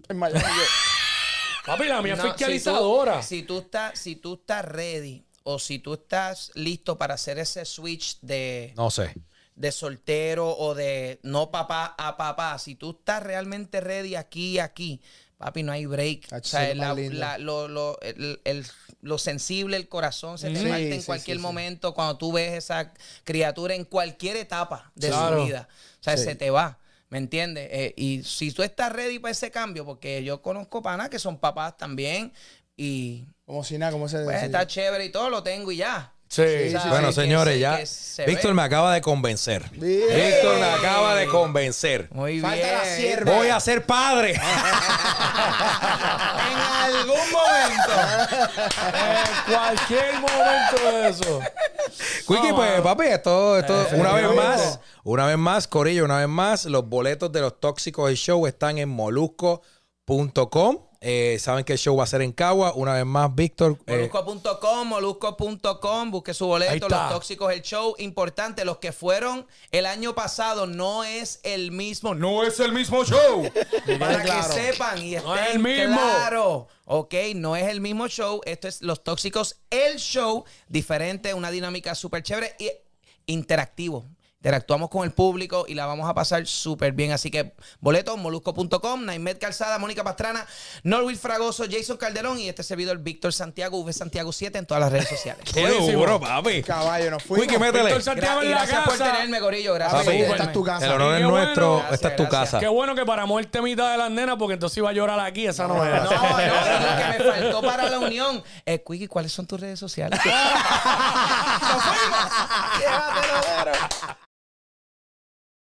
Speaker 3: en Miami, yo,
Speaker 1: papi, la mía
Speaker 4: si tú-
Speaker 1: fiscalizadora.
Speaker 4: Si tú, estás, si tú estás ready o si tú estás listo para hacer ese switch de,
Speaker 2: No sé.
Speaker 4: De soltero o de no papá a papá, si tú estás realmente ready aquí y aquí, papi, no hay break. O sea,
Speaker 3: lo
Speaker 4: la- la- lo, lo- el- el- lo sensible, el corazón se te
Speaker 3: Sí,
Speaker 4: parte en
Speaker 3: sí,
Speaker 4: cualquier
Speaker 3: sí, sí.
Speaker 4: momento cuando tú ves esa criatura en cualquier etapa de
Speaker 1: Claro.
Speaker 4: su vida. O sea,
Speaker 3: Sí.
Speaker 4: se te va. ¿Me entiendes? Eh, y si tú estás ready para ese cambio, porque yo conozco panas que son papás también y
Speaker 3: como si nada, como se
Speaker 4: pues, está chévere y todo, lo tengo y ya.
Speaker 1: Sí,
Speaker 3: Sí,
Speaker 2: Bueno, señores,
Speaker 4: se-
Speaker 2: ya.
Speaker 4: se
Speaker 2: Víctor
Speaker 4: ve.
Speaker 2: me acaba de convencer.
Speaker 3: Bien.
Speaker 2: Víctor me acaba de convencer.
Speaker 4: Muy
Speaker 3: Falta
Speaker 4: bien.
Speaker 3: la sierva.
Speaker 2: Voy a ser padre.
Speaker 4: En algún momento.
Speaker 1: En cualquier momento de eso.
Speaker 2: Quickie, pues, papi, esto, esto
Speaker 1: Eh,
Speaker 2: una vez más, una vez más, Corillo, una vez más, los boletos de los tóxicos del show están en molusco.com. Eh, saben que el show va a ser en Cagua. Una vez más, Víctor. eh,
Speaker 4: Molusco.com, molusco.com, busque su boleto, los tóxicos, el show. Importante, los que fueron el año pasado no es el mismo, no es el mismo show. Para
Speaker 3: claro.
Speaker 4: que sepan y
Speaker 1: No es
Speaker 4: estén
Speaker 1: el mismo.
Speaker 4: claro. Ok, no es el mismo show. Esto es Los Tóxicos, el show. Diferente, una dinámica súper chévere y interactivo. Interactuamos con el público y la vamos a pasar súper bien. Así que boletos, molusco.com, Naimet Calzada, Mónica Pastrana, Norwil Fragoso, Jason Calderón y este servidor Víctor Santiago, V Santiago 7 en todas las redes sociales.
Speaker 2: qué duro, papi.
Speaker 3: Caballo, nos fuimos.
Speaker 2: Métele.
Speaker 1: Víctor Santiago
Speaker 4: Gra-
Speaker 1: en la
Speaker 4: gracias por
Speaker 1: casa.
Speaker 4: tenerme, Gorillo. Gracias
Speaker 3: Papi,
Speaker 4: por
Speaker 3: esta es tu casa.
Speaker 2: El honor
Speaker 1: Qué
Speaker 2: es nuestro.
Speaker 1: bueno.
Speaker 2: Esta es tu
Speaker 4: Gracias,
Speaker 2: casa.
Speaker 1: Qué bueno que para muerte mitad de las nenas, porque entonces iba a llorar aquí, esa no
Speaker 4: No,
Speaker 1: era.
Speaker 4: no, lo que me faltó para la unión. Eh, ¿cuáles son tus redes sociales?
Speaker 3: Llévatelo, Vero.